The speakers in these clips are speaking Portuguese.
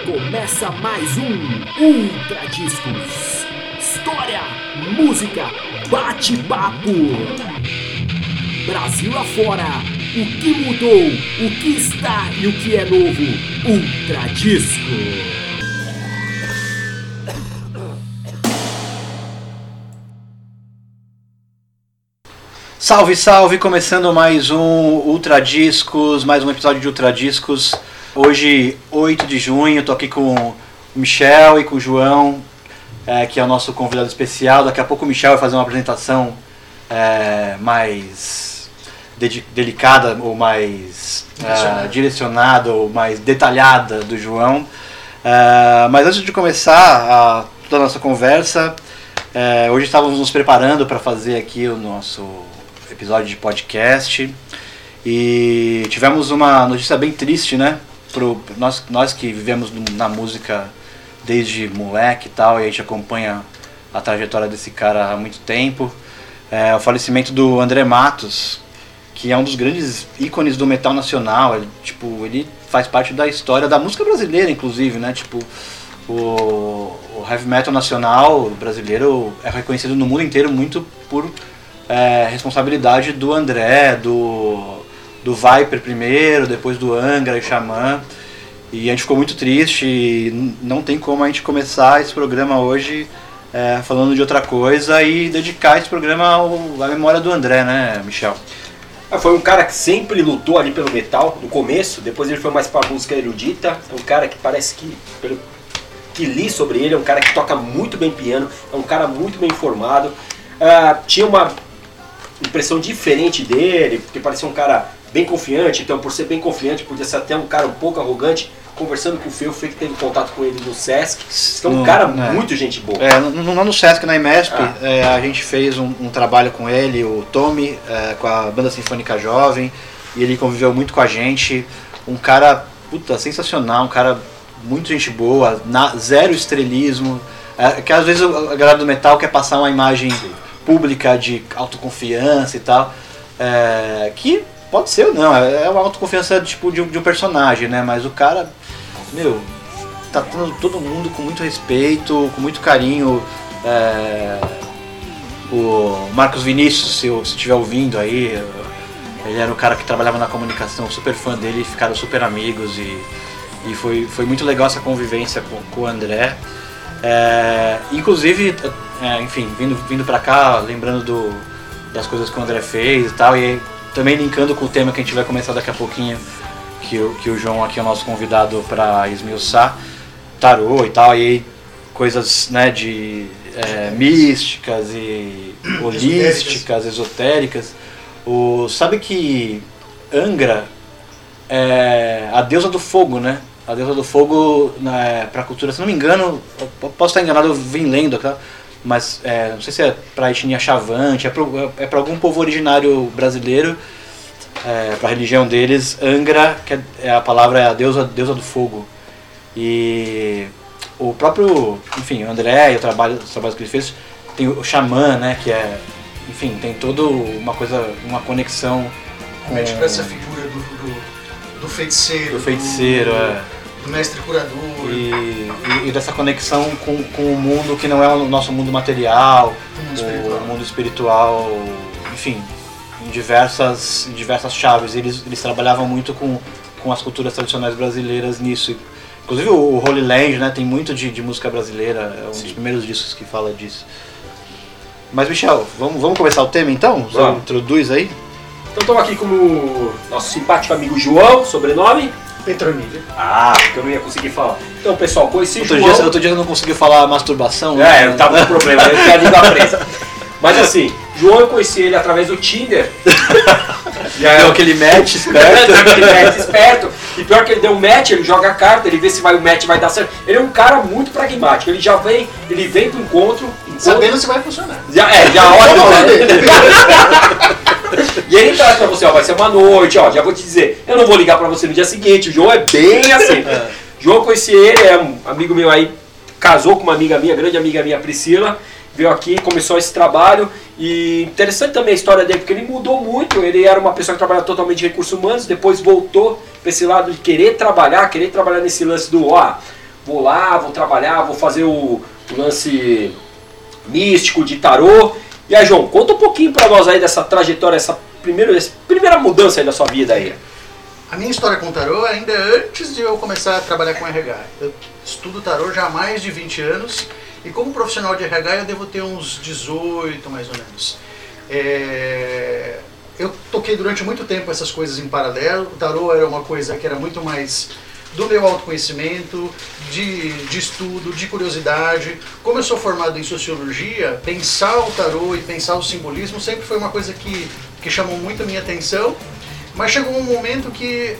Começa mais um Ultra Discos. História, música, bate-papo. Brasil afora, o que mudou, o que está e o que é novo. Ultra Disco. Salve, salve! Começando mais um Ultra Discos, mais um episódio de Ultra Discos. Hoje, 8 de junho, tô aqui com o Michel e com o João, é, que é o nosso convidado especial. Daqui a pouco o Michel vai fazer uma apresentação é, mais delicada ou mais é, direcionada ou mais detalhada do João. É, mas antes de começar a, toda a nossa conversa, é, hoje estávamos nos preparando para fazer aqui o nosso episódio de podcast e tivemos uma notícia bem triste, né? Pro, nós, nós que vivemos na música desde moleque e tal, e a gente acompanha a trajetória desse cara há muito tempo. É, o falecimento do André Matos, que é um dos grandes ícones do metal nacional. Ele, tipo, ele faz parte da história da música brasileira, inclusive, né? Tipo, o, o heavy metal nacional brasileiro é reconhecido no mundo inteiro muito por é, responsabilidade do André, do, do Viper primeiro, depois do Angra e Xamã. E a gente ficou muito triste e não tem como a gente começar esse programa hoje é, falando de outra coisa e dedicar esse programa ao, à memória do André, né, Michel? Ah, Foi um cara que sempre lutou ali pelo metal no começo, depois ele foi mais pra música erudita. É um cara que parece que, pelo que li sobre ele, é um cara que toca muito bem piano, é um cara muito bem informado. Ah, tinha uma impressão diferente dele, porque parecia um cara bem confiante, então por ser bem confiante, podia ser até um cara um pouco arrogante. Conversando com o Fê, o Fê que teve contato com ele no Sesc, que é um cara é. muito gente boa. É, no, no, Sesc, na Imesp, Ah. é, a gente fez um, um trabalho com ele, o Tommy, é, com a Banda Sinfônica Jovem, e ele conviveu muito com a gente. Um cara, puta, sensacional, um cara muito gente boa, na- zero estrelismo. É, que às vezes a galera do metal quer passar uma imagem pública de autoconfiança e tal, é, que pode ser ou não, é é uma autoconfiança tipo de, um- de um personagem, né? Mas o cara, meu, tratando todo mundo com muito respeito, com muito carinho. é, o Marcos Vinícius, se estiver ouvindo aí, ele era o cara que trabalhava na comunicação, super fã dele, ficaram super amigos e, e foi, foi muito legal essa convivência com, com o André. É, inclusive, é, enfim, vindo, vindo pra cá, lembrando do, das coisas que o André fez e tal, e também linkando com o tema que a gente vai começar daqui a pouquinho, que o, que o João aqui é o nosso convidado para esmiuçar, tarô e tal, e aí coisas né, de é, místicas e holísticas, esotéricas. O, sabe que Angra é a deusa do fogo, né? A deusa do fogo né, para a cultura, se não me engano, posso estar enganado, eu vim lendo, tá? Mas é, não sei se é para a etnia Chavante, é para algum povo originário brasileiro, é, para a religião deles, Angra, que é, é a palavra é a deusa, deusa do fogo. E o próprio, enfim, o André e o trabalho, os trabalhos que ele fez, tem o xamã, né, que é, enfim, tem toda uma coisa, uma conexão com Remete pra essa figura do, do, do feiticeiro. do feiticeiro, do, é. Do mestre curador. E, e- e dessa conexão com, com o mundo que não é o nosso mundo material, do mundo espiritual. o mundo espiritual, enfim, em diversas, em diversas chaves. Eles, eles trabalhavam muito com, com as culturas tradicionais brasileiras nisso. Inclusive o, o Holy Land né, tem muito de, de música brasileira, é um dos primeiros discos que fala disso. Mas Michel, vamos, vamos começar o tema então? Você introduz aí? Então estamos aqui com o nosso simpático amigo João, sobrenome. Petronilha. Ah, que eu não ia conseguir falar. Então, pessoal, conheci Outro João. dia, outro dia eu não consegui falar masturbação. É, né? eu tava com problema, eu tinha a língua presa. Mas assim, João eu conheci ele através do Tinder. Já Deu aquele match esperto. Deu aquele match esperto. E pior que ele deu um match, ele joga a carta, ele vê se vai, o match vai dar certo. Ele é um cara muito pragmático. Ele já vem, ele vem pro encontro. encontro Sabendo se vai funcionar. já, é, já olha. E ele traz pra você, ó, vai ser uma noite, ó, já vou te dizer, eu não vou ligar pra você no dia seguinte, o João é bem assim. João eu conheci ele, é um amigo meu aí, casou com uma amiga minha, grande amiga minha, Priscila, veio aqui, começou esse trabalho e interessante também a história dele, porque ele mudou muito, ele era uma pessoa que trabalhava totalmente em recursos humanos, depois voltou pra esse lado de querer trabalhar, querer trabalhar nesse lance do, ó, vou lá, vou trabalhar, vou fazer o, o lance místico de tarô. E aí, João, conta um pouquinho pra nós aí dessa trajetória, essa primeira, essa primeira mudança aí da sua vida aí. A minha história com tarô ainda é antes de eu começar a trabalhar com RH. Eu estudo tarô já há mais de 20 anos e como profissional de RH eu devo ter uns 18 mais ou menos. É, Eu toquei durante muito tempo essas coisas em paralelo. O tarô era uma coisa que era muito mais do meu autoconhecimento, de, de estudo, de curiosidade. Como eu sou formado em sociologia, pensar o tarô e pensar o simbolismo sempre foi uma coisa que, que chamou muito a minha atenção. Mas chegou um momento que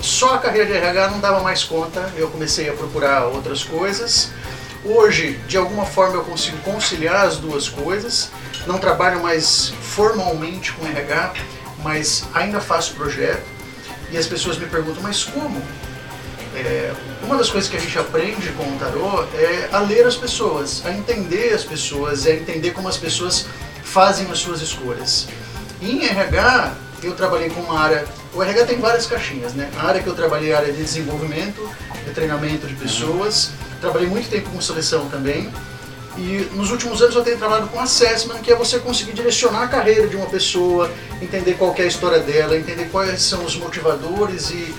só a carreira de RH não dava mais conta, eu comecei a procurar outras coisas. Hoje, de alguma forma, eu consigo conciliar as duas coisas. Não trabalho mais formalmente com RH, mas ainda faço projeto. E as pessoas me perguntam, mas como? É, uma das coisas que a gente aprende com o tarô é a ler as pessoas, a entender as pessoas, é entender como as pessoas fazem as suas escolhas. Em RH, eu trabalhei com uma área. O RH tem várias caixinhas, né? A área que eu trabalhei é a área de desenvolvimento, de treinamento de pessoas. Trabalhei muito tempo com seleção também. E nos últimos anos eu tenho trabalhado com assessment, que é você conseguir direcionar a carreira de uma pessoa, entender qual é a história dela, entender quais são os motivadores e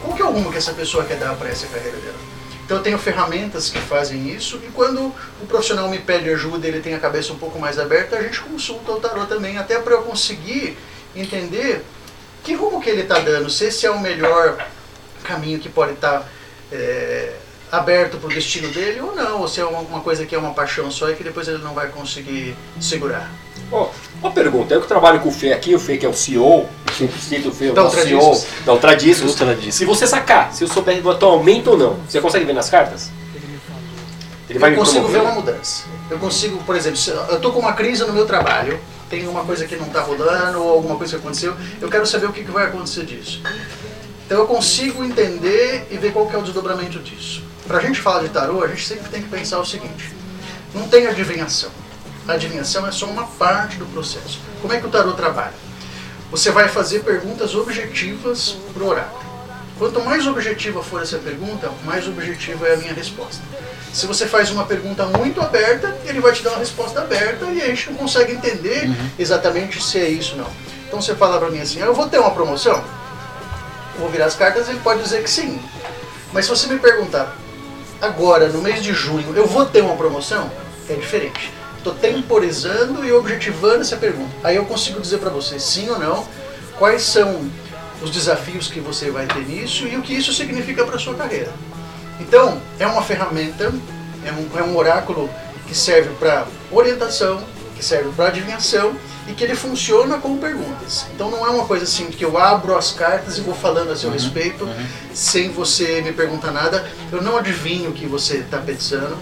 qual que é o rumo que essa pessoa quer dar para essa carreira dela. Então eu tenho ferramentas que fazem isso e quando o profissional me pede ajuda, ele tem a cabeça um pouco mais aberta, a gente consulta o tarot também, até para eu conseguir entender que rumo que ele está dando, se esse é o melhor caminho que pode estar é, aberto para o destino dele ou não, ou se é uma, uma coisa que é uma paixão só e que depois ele não vai conseguir segurar. Ó, uma pergunta, eu que trabalho com o Fê aqui, o Fê que é o CEO, cito o Fê, o Da nosso Ultradiscos. CEO da Ultradiscos. Ultradiscos. Se você sacar, se eu souber um aumento ou não, você consegue ver nas cartas? Ele vai eu consigo ver promover? uma mudança. Eu consigo, por exemplo, eu estou com uma crise no meu trabalho, tem uma coisa que não está rodando ou alguma coisa que aconteceu, eu quero saber o que, que vai acontecer disso. Então eu consigo entender e ver qual que é o desdobramento disso. Para a gente falar de tarô, a gente sempre tem que pensar o seguinte: não tem adivinhação. A adivinhação é só uma parte do processo. Como é que o tarô trabalha? Você vai fazer perguntas objetivas para o oráculo. Quanto mais objetiva for essa pergunta, mais objetiva é a minha resposta. Se você faz uma pergunta muito aberta, ele vai te dar uma resposta aberta e a gente não consegue entender exatamente se é isso ou não. Então você fala para mim assim, "Ah, eu vou ter uma promoção? Eu vou virar as cartas, ele pode dizer que sim. Mas se você me perguntar, agora, no mês de junho, eu vou ter uma promoção? É diferente. Estou temporizando e objetivando essa pergunta. Aí eu consigo dizer para você sim ou não, quais são os desafios que você vai ter nisso e o que isso significa para sua carreira. Então, é uma ferramenta, é um, é um oráculo que serve para orientação, que serve para adivinhação e que ele funciona com perguntas. Então não é uma coisa assim que eu abro as cartas e vou falando a seu respeito sem você me perguntar nada. Eu não adivinho o que você está pensando.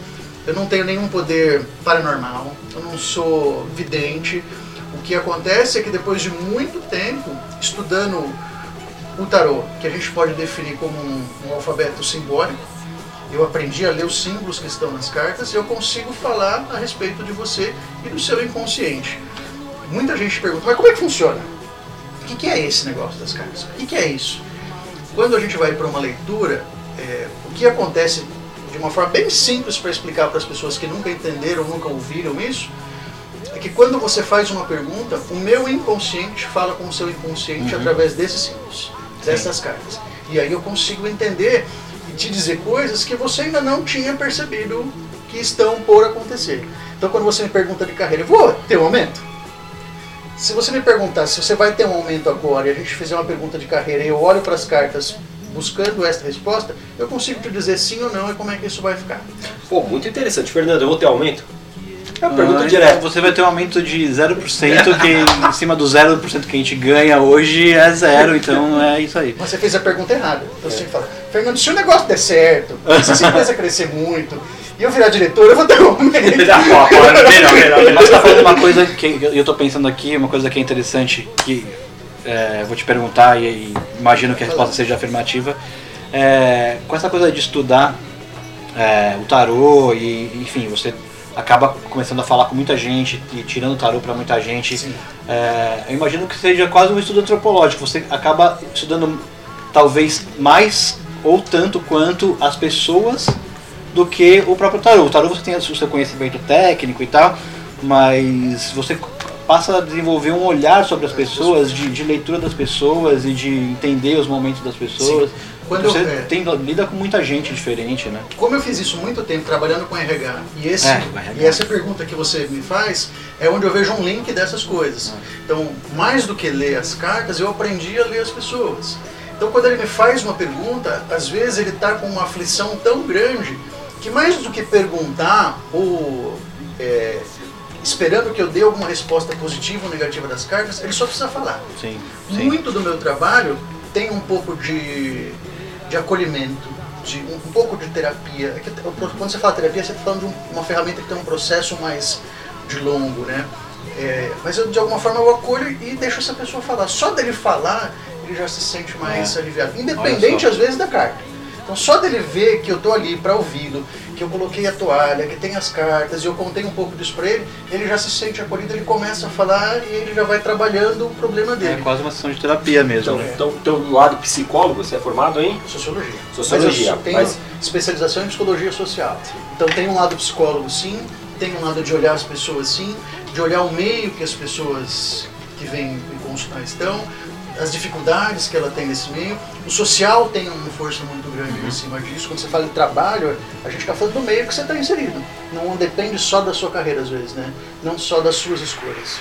Eu não tenho nenhum poder paranormal. Eu não sou vidente. O que acontece é que depois de muito tempo estudando o tarô, que a gente pode definir como um, um alfabeto simbólico, eu aprendi a ler os símbolos que estão nas cartas e eu consigo falar a respeito de você e do seu inconsciente. Muita gente pergunta, mas como é que funciona? O que, é esse negócio das cartas? O que, que é isso? Quando a gente vai para uma leitura, é, o que acontece de uma forma bem simples para explicar para as pessoas que nunca entenderam, nunca ouviram isso, é que quando você faz uma pergunta, o meu inconsciente fala com o seu inconsciente através desses símbolos, dessas cartas. E aí eu consigo entender e te dizer coisas que você ainda não tinha percebido que estão por acontecer. Então quando você me pergunta de carreira, eu vou ter um aumento? Se você me perguntar se você vai ter um aumento agora e a gente fizer uma pergunta de carreira e eu olho para as cartas buscando essa resposta, eu consigo te dizer sim ou não e como é que isso vai ficar. Pô, muito interessante. Fernando, eu vou ter aumento? É uma pergunta Ah, direta. Você vai ter um aumento de 0%, que em cima do 0% que a gente ganha hoje é zero, então é isso aí. Você fez a pergunta errada. Então você que falar, Fernando, se o negócio der certo, se essa empresa crescer muito e eu virar diretor, eu vou ter um aumento. Ó, melhor, melhor, melhor. Mas você tá falando uma coisa que eu tô pensando aqui, uma coisa que é interessante, que é, vou te perguntar e, e imagino que a resposta seja afirmativa. É, com essa coisa de estudar é, o tarô e, enfim, você acaba começando a falar com muita gente e tirando o tarô para muita gente. É, eu imagino que seja quase um estudo antropológico. Você acaba estudando talvez mais ou tanto quanto as pessoas do que o próprio tarô. O tarô você tem o seu conhecimento técnico e tal, mas você passa a desenvolver um olhar sobre as pessoas, de, de leitura das pessoas e de entender os momentos das pessoas. Quando você eu- é. tem, lida com muita gente diferente, né? Como eu fiz isso muito tempo trabalhando com RH, e, esse, É, com RH. e essa pergunta que você me faz é onde eu vejo um link dessas coisas. Então, mais do que ler as cartas, eu aprendi a ler as pessoas. Então, quando ele me faz uma pergunta, às vezes ele está com uma aflição tão grande que, mais do que perguntar ou é, esperando que eu dê alguma resposta positiva ou negativa das cartas, ele só precisa falar. Sim, sim. Muito do meu trabalho tem um pouco de, de acolhimento, de um, um pouco de terapia. É que quando você fala terapia, você está falando de um- uma ferramenta que tem um processo mais de longo, né? É, mas eu, de alguma forma eu acolho e deixo essa pessoa falar. Só dele falar, ele já se sente mais É. aliviado. Independente, às vezes, da carta. Então, só dele ver que eu tô ali para ouvi-lo, que eu coloquei a toalha, que tem as cartas e eu contei um pouco disso para ele, ele já se sente acolhido, ele começa a falar e ele já vai trabalhando o problema É dele. quase uma sessão de terapia mesmo, Então, né? então, teu lado psicólogo, você é formado em? Sociologia. Sociologia, Mas eu tenho mas- especialização em psicologia social. Então tem um lado psicólogo sim, tem um lado de olhar as pessoas sim, de olhar o meio que as pessoas que vêm me consultar estão, as dificuldades que ela tem nesse meio. O social tem uma força muito grande Uhum. em cima disso. Quando você fala de trabalho, a gente está falando do meio que você está inserido. Não depende só da sua carreira às vezes, né? Não só das suas escolhas.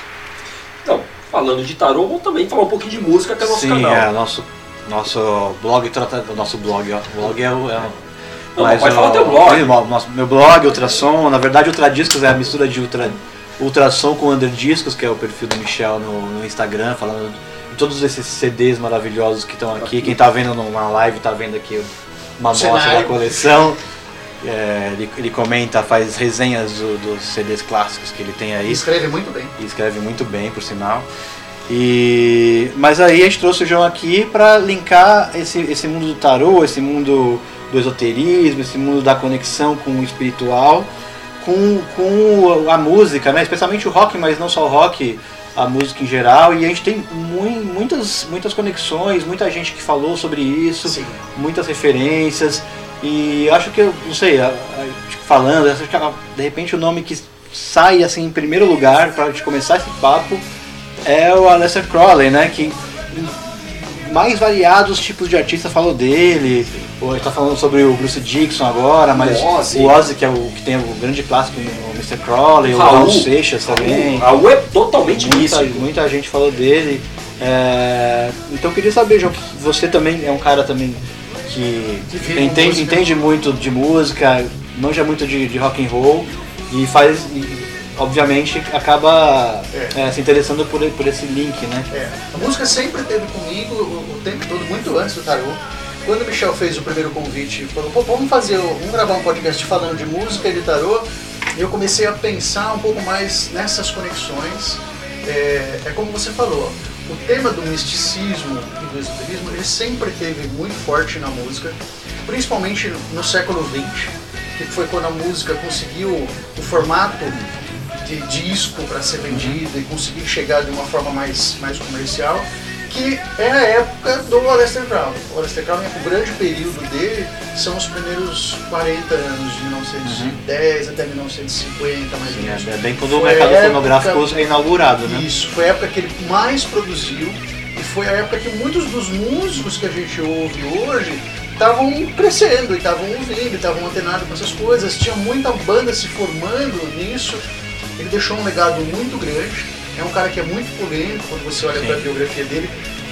Então, falando de tarô, vamos também falar um pouquinho de música, que é o nosso Sim, canal. é, nosso, nosso blog trata. o Nosso blog, ó. O blog é o. É, Não, mas pode o- falar teu blog. Nosso, meu blog, Ultrassom, na verdade Ultradiscos é a mistura de ultra, Ultrassom com Underdiscos, que é o perfil do Michel no, no Instagram, falando todos esses CDs maravilhosos que estão aqui. Quem tá vendo numa live tá vendo aqui uma amostra Cenário. da coleção. É, ele, ele comenta, faz resenhas do- dos CDs clássicos que ele tem E aí escreve muito bem. e escreve muito bem, por sinal. E mas aí a gente trouxe o João aqui para linkar esse, esse mundo do tarô, esse mundo do esoterismo, esse mundo da conexão com o espiritual, com, com a música, né? Especialmente o rock, mas não só o rock, a música em geral. E a gente tem mui- muitas, muitas conexões, muita gente que falou sobre isso Sim. muitas referências e acho que eu não sei a- a- tipo, falando acho que a- de repente o nome que sai assim em primeiro lugar para gente começar esse papo é o Aleister Crowley né que mais variados tipos de artista falou dele ou a gente tá falando sobre o Bruce Dixon agora mas O Ozzy. o Ozzy que é o que tem o grande clássico o Mr. Crowley o Raul. Raul Seixas também Raul é totalmente muita, místico. muita gente falou dele. É, então eu queria saber, João, que você também é um cara também que Que entende, entende muito de música, manja muito de, de rock and roll e faz, e, obviamente, acaba É. é, se interessando por, por esse link, né? É, a música sempre esteve comigo o, o tempo todo, muito antes do tarô. Quando o Michel fez o primeiro convite, falou, pô, vamos fazer, vamos gravar um podcast falando de música e de tarô, eu comecei a pensar um pouco mais nessas conexões. É, é como você falou, o tema do misticismo e do esoterismo, ele sempre teve muito forte na música, principalmente no século XX, que foi quando a música conseguiu o formato de disco para ser vendido e conseguir chegar de uma forma mais, mais comercial, que é a época do Aleister Crowley. O Aleister Crowley, o grande período dele são os primeiros 40 anos, de 1910 até 1950, mais ou menos. é, bem quando o Foi a mercado época- fonográfico é inaugurado, né? Isso, foi a época que ele mais produziu e foi a época que muitos dos músicos que a gente ouve hoje estavam crescendo e estavam ouvindo, estavam antenados com essas coisas. Tinha muita banda se formando nisso. Ele deixou um legado muito grande. É um cara que é muito polêmico quando você olha para a biografia dele.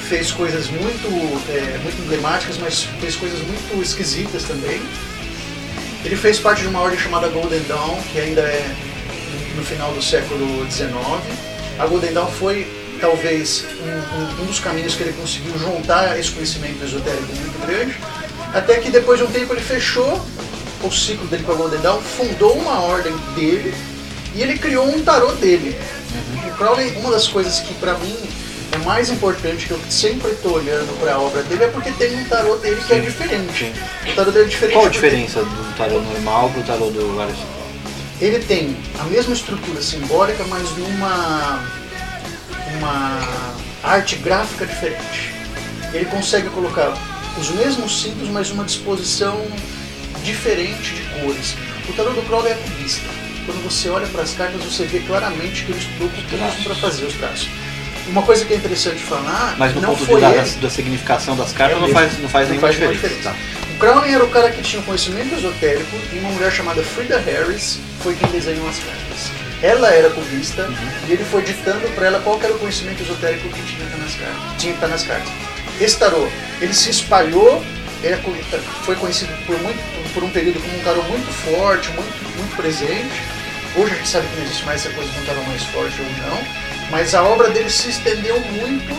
Fez coisas muito, é, muito emblemáticas, mas fez coisas muito esquisitas também. Ele fez parte de uma ordem chamada Golden Dawn, que ainda é no final do século XIX. A Golden Dawn foi talvez um, um- um dos caminhos que ele conseguiu juntar esse conhecimento esotérico muito grande, até que depois de um tempo ele fechou o ciclo dele com a Golden Dawn, fundou uma ordem dele e ele criou um tarô dele. O Crowley, uma das coisas que pra mim é mais importante, que eu sempre estou olhando para a obra dele, é porque tem um tarô dele que é Sim. diferente. O tarô dele é diferente. Qual a porque- diferença do tarô normal pro tarô do Crowley? ele tem a mesma estrutura simbólica, mas numa uma arte gráfica diferente. Ele consegue colocar os mesmos símbolos, mas uma disposição diferente de cores. O tarô do Crowley é cubista. Quando você olha para as cartas, você vê claramente que ele estudou cubismo para fazer os traços. Uma coisa que é interessante falar, Mas no não ponto foi de da, ele. da significação das cartas É não faz, não faz Não nenhuma faz diferença. diferença. O Crowley era o cara que tinha um conhecimento esotérico e uma mulher chamada Frida Harris foi quem desenhou as cartas. Ela era cubista e ele foi ditando para ela qual era o conhecimento esotérico que tinha nas cartas. Tinha nas cartas. Esse tarô, ele se espalhou, era co- foi conhecido por, muito, por um período como um tarô muito forte, muito, muito presente. Hoje a gente sabe que não existe mais essa coisa de um tarô mais forte ou não, mas a obra dele se estendeu muito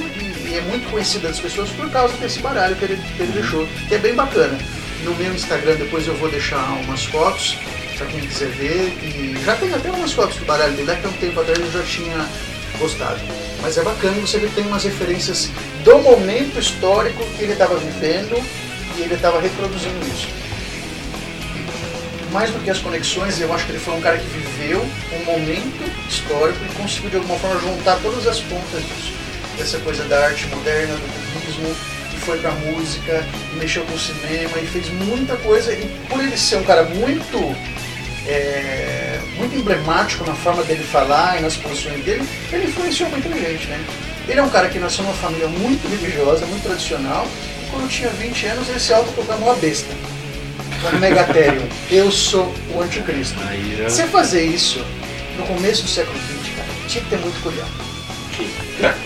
e, é muito conhecida das pessoas por causa desse baralho que ele, que ele deixou, que é bem bacana. No meu Instagram depois eu vou deixar umas fotos para quem quiser ver e já tem até umas fotos do baralho dele, daqui a um tempo atrás eu já tinha postado. Mas é bacana você ver que tem umas referências do momento histórico que ele estava vivendo e ele estava reproduzindo isso mais do que as conexões, eu acho que ele foi um cara que viveu um momento histórico e conseguiu de alguma forma juntar todas as pontas disso. Dessa coisa da arte moderna, do cubismo, e foi pra música, e mexeu com o cinema, e fez muita coisa. E por ele ser um cara muito, é, muito emblemático na forma dele falar e nas posições dele, ele influenciou muita gente, né? Ele é um cara que nasceu numa família muito religiosa, muito tradicional, quando tinha 20 anos ele se autoproclamou a besta no Megatherium. Eu sou o anticristo. Aí já- Você fazer isso no começo do século XX, cara, tinha que ter muito cuidado.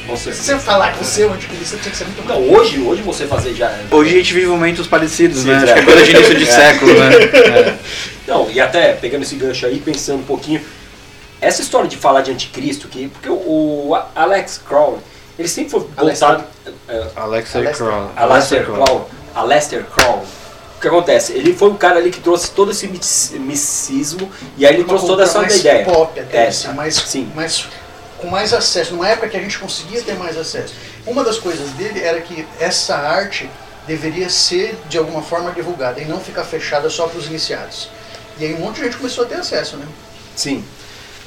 Com Se certeza. você falar que você é o anticristo, tinha que ser muito Não, hoje, hoje você fazer já. Hoje a gente vive momentos parecidos, Sim, né? é. Acho que é coisa de início de século, né? É. Não, e até pegando esse gancho aí, pensando um pouquinho, essa história de falar de anticristo, que, porque o, o Alex Crowley, ele sempre foi Alexander. voltado. Alexei Alexei. Kroll. Aleister Crowley. Aleister Crowley. O que acontece? Ele foi um cara ali que trouxe todo esse misticismo e aí ele Uma trouxe toda essa mais ideia. pop até, É, assim, mais, sim. mais, com mais acesso. Numa época que a gente conseguia ter mais acesso. Uma das coisas dele era que essa arte deveria ser, de alguma forma, divulgada e não ficar fechada só para os iniciados. E aí um monte de gente começou a ter acesso, né? Sim.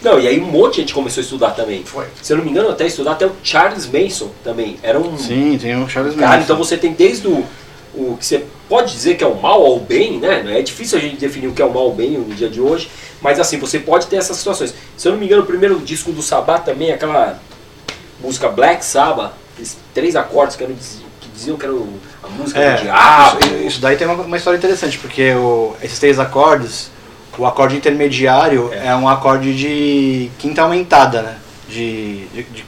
Não, e aí um monte de gente começou a estudar também. Foi. Se eu não me engano, até estudar até o Charles Manson também. Era um Sim, tem o Charles Cara, Manson. então você tem desde o, o que você pode dizer que é o mal ao bem, né? É difícil a gente definir o que é o mal ao bem no dia de hoje, mas assim, você pode ter essas situações. Se eu não me engano, o primeiro disco do Sabbath também, aquela música Black Sabbath, três acordes que, eram, que diziam que era o- a música É, do diabo. isso- isso daí tem uma, uma história interessante, porque o- esses três acordes, o acorde intermediário É. é, um acorde de quinta aumentada, né? De, de- de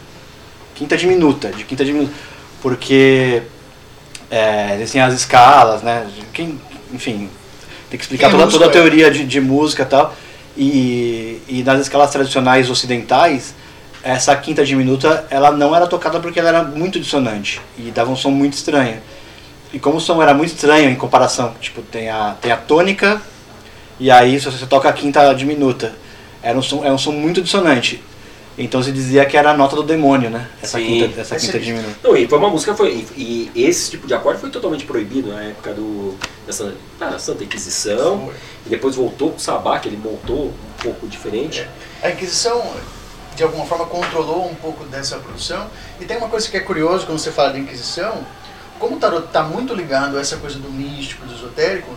quinta diminuta, de quinta diminuta. Porque é, as escalas, né? Quem, enfim, tem que explicar Quem é toda, toda a é. teoria de, de música e tal. E, e nas escalas tradicionais ocidentais, essa quinta diminuta ela não era tocada porque ela era muito dissonante e dava um som muito estranho. E como o som era muito estranho em comparação, tipo, tem a, tem a tônica e aí se você toca a quinta diminuta, era um som, é um som muito dissonante. Então se dizia que era a nota do demônio, né? Essa Sim. quinta, essa quinta diminuta. Não, e foi uma música, foi, e, e esse tipo de acorde foi totalmente proibido na época do, dessa, da Santa Inquisição, e depois voltou com o Sabá, que ele montou um pouco diferente. A Inquisição, de alguma forma, controlou um pouco dessa produção. E tem uma coisa que é curiosa quando você fala de Inquisição, como o tarot está muito ligado a essa coisa do místico, do esotérico,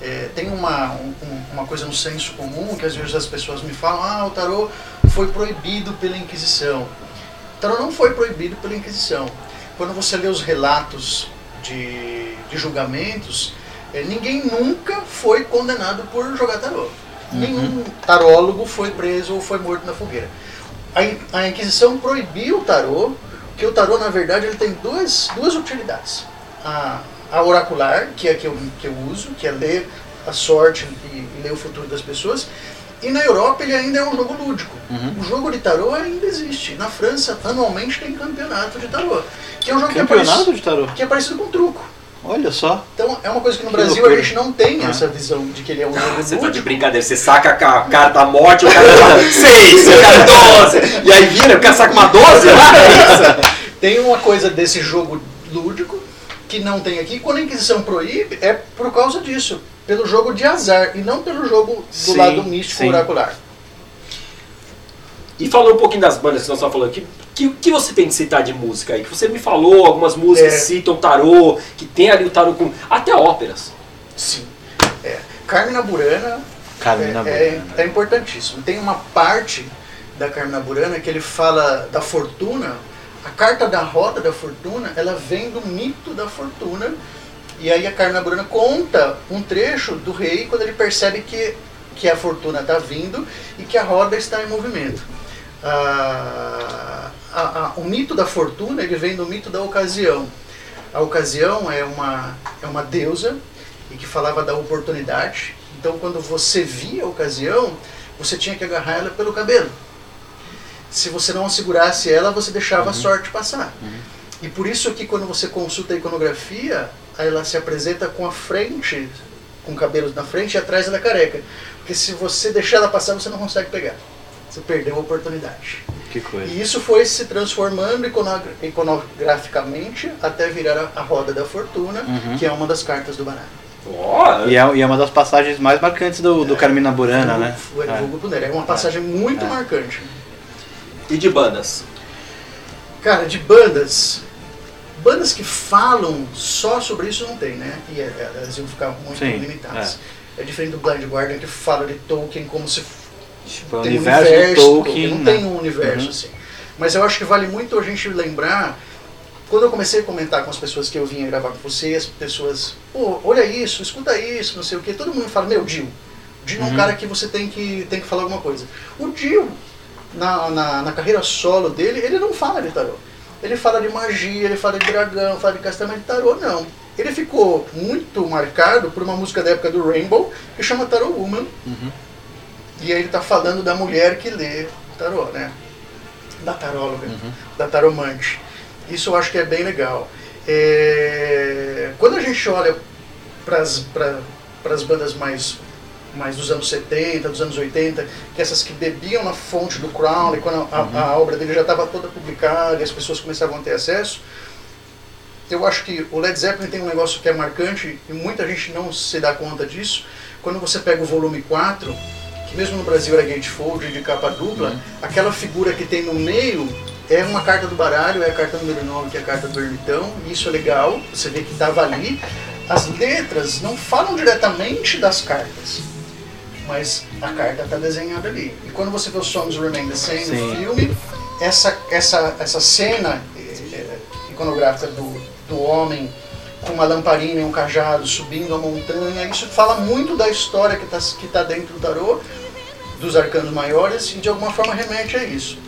é, tem uma, um- um- uma coisa no senso comum que às vezes as pessoas me falam, ah, o tarot foi proibido pela Inquisição. O tarot não foi proibido pela Inquisição. Quando você lê os relatos de, de julgamentos, é, ninguém nunca foi condenado por jogar tarô. Nenhum tarólogo foi preso ou foi morto na fogueira. A, a Inquisição proibiu o tarô, que o tarô, na verdade, ele tem duas, duas utilidades. A, a oracular, que é a que eu, que eu uso, que é ler a sorte e, e ler o futuro das pessoas. E na Europa ele ainda é um jogo lúdico. O jogo de tarô ainda existe. Na França, anualmente tem campeonato de tarô. Que é um jogo que é, Campeonato de tarô. que é parecido com truco. Olha só. Então é uma coisa que no Que Brasil loucura. a gente não tem Ah. essa visão de que ele é um jogo Você tá de brincadeira, você saca a ca- carta da morte, o cara fala 6, o cara 12, e aí vira, o cara saca uma 12 lá, é isso? Tem uma coisa desse jogo lúdico que não tem aqui. Quando a Inquisição proíbe, é por causa disso. Pelo jogo de azar e não pelo jogo do Sim, lado místico sim. oracular. E falando um pouquinho das bandas que nós estamos falando aqui, que que você tem de citar de música aí? Que você me falou, algumas músicas É. citam tarô, que tem ali o tarô com. até óperas. Sim. É. Carmina Burana Carmina é, Burana. é, é importantíssimo. Tem uma parte da Carmina Burana que ele fala da fortuna. A carta da roda da fortuna, ela vem do mito da fortuna. E aí a Carmina Burana conta um trecho do rei quando ele percebe que, que a fortuna está vindo e que a roda está em movimento. Ah, a- a- o mito da fortuna ele vem do mito da ocasião. A ocasião é uma, é uma deusa e que falava da oportunidade. Então, quando você via a ocasião, você tinha que agarrar ela pelo cabelo. Se você não segurasse ela, você deixava a sorte passar. E por isso que quando você consulta a iconografia, ela se apresenta com a frente, com cabelos na frente e atrás ela é careca. Porque se você deixar ela passar, você não consegue pegar. Você perdeu a oportunidade. Que coisa. E isso foi se transformando iconogra- iconograficamente até virar a, a Roda da Fortuna, Uhum. que é uma das cartas do baralho. Ó, E é, e é uma das passagens mais marcantes do, do Carmina Burana, né? O Vulgo Punera. É uma passagem muito É. marcante. E de bandas? Cara, de bandas, bandas que falam só sobre isso não tem, né? E é, elas iam ficar muito Sim, limitadas. É. diferente do Blind Guardian que fala de Tolkien como se Tipo, o tem um universo do universo Tolkien. não né? tem um universo Uhum. assim. Mas eu acho que vale muito a gente lembrar. Quando eu comecei a comentar com as pessoas que eu vinha gravar com você, as pessoas, pô, olha isso, escuta isso, não sei o que, todo mundo fala, meu, Dio. Dio é um Uhum. cara que você tem que, tem que falar alguma coisa. O Dio, na, na, na carreira solo dele, ele não fala de tarô. Ele fala de magia, ele fala de dragão, fala de castelo, mas de tarô não. Ele ficou muito marcado por uma música da época do Rainbow que chama Tarot Woman. Uhum. E aí ele tá falando da mulher que lê tarô, né? Da taróloga, Uhum. da taromante. Isso eu acho que é bem legal. É, Quando a gente olha para as bandas mais, mais dos anos 70, dos anos 80, que essas que bebiam na fonte do Crowley, quando a, a- a obra dele já estava toda publicada e as pessoas começavam a ter acesso, eu acho que o Led Zeppelin tem um negócio que é marcante e muita gente não se dá conta disso. Quando você pega o volume 4, que mesmo no Brasil era gatefold de capa dupla, aquela figura que tem no meio é uma carta do baralho, é a carta número 9, que é a carta do ermitão, e isso é legal, você vê que estava ali. As letras não falam diretamente das cartas, mas a carta está desenhada ali. E quando você vê o Songs Remain the Same Sim. no filme, essa, essa, essa cena eh, eh, iconográfica do, do homem com uma lamparina e um cajado subindo a montanha, isso fala muito da história que está que tá dentro do tarô, dos arcanos maiores, e de alguma forma remete a isso.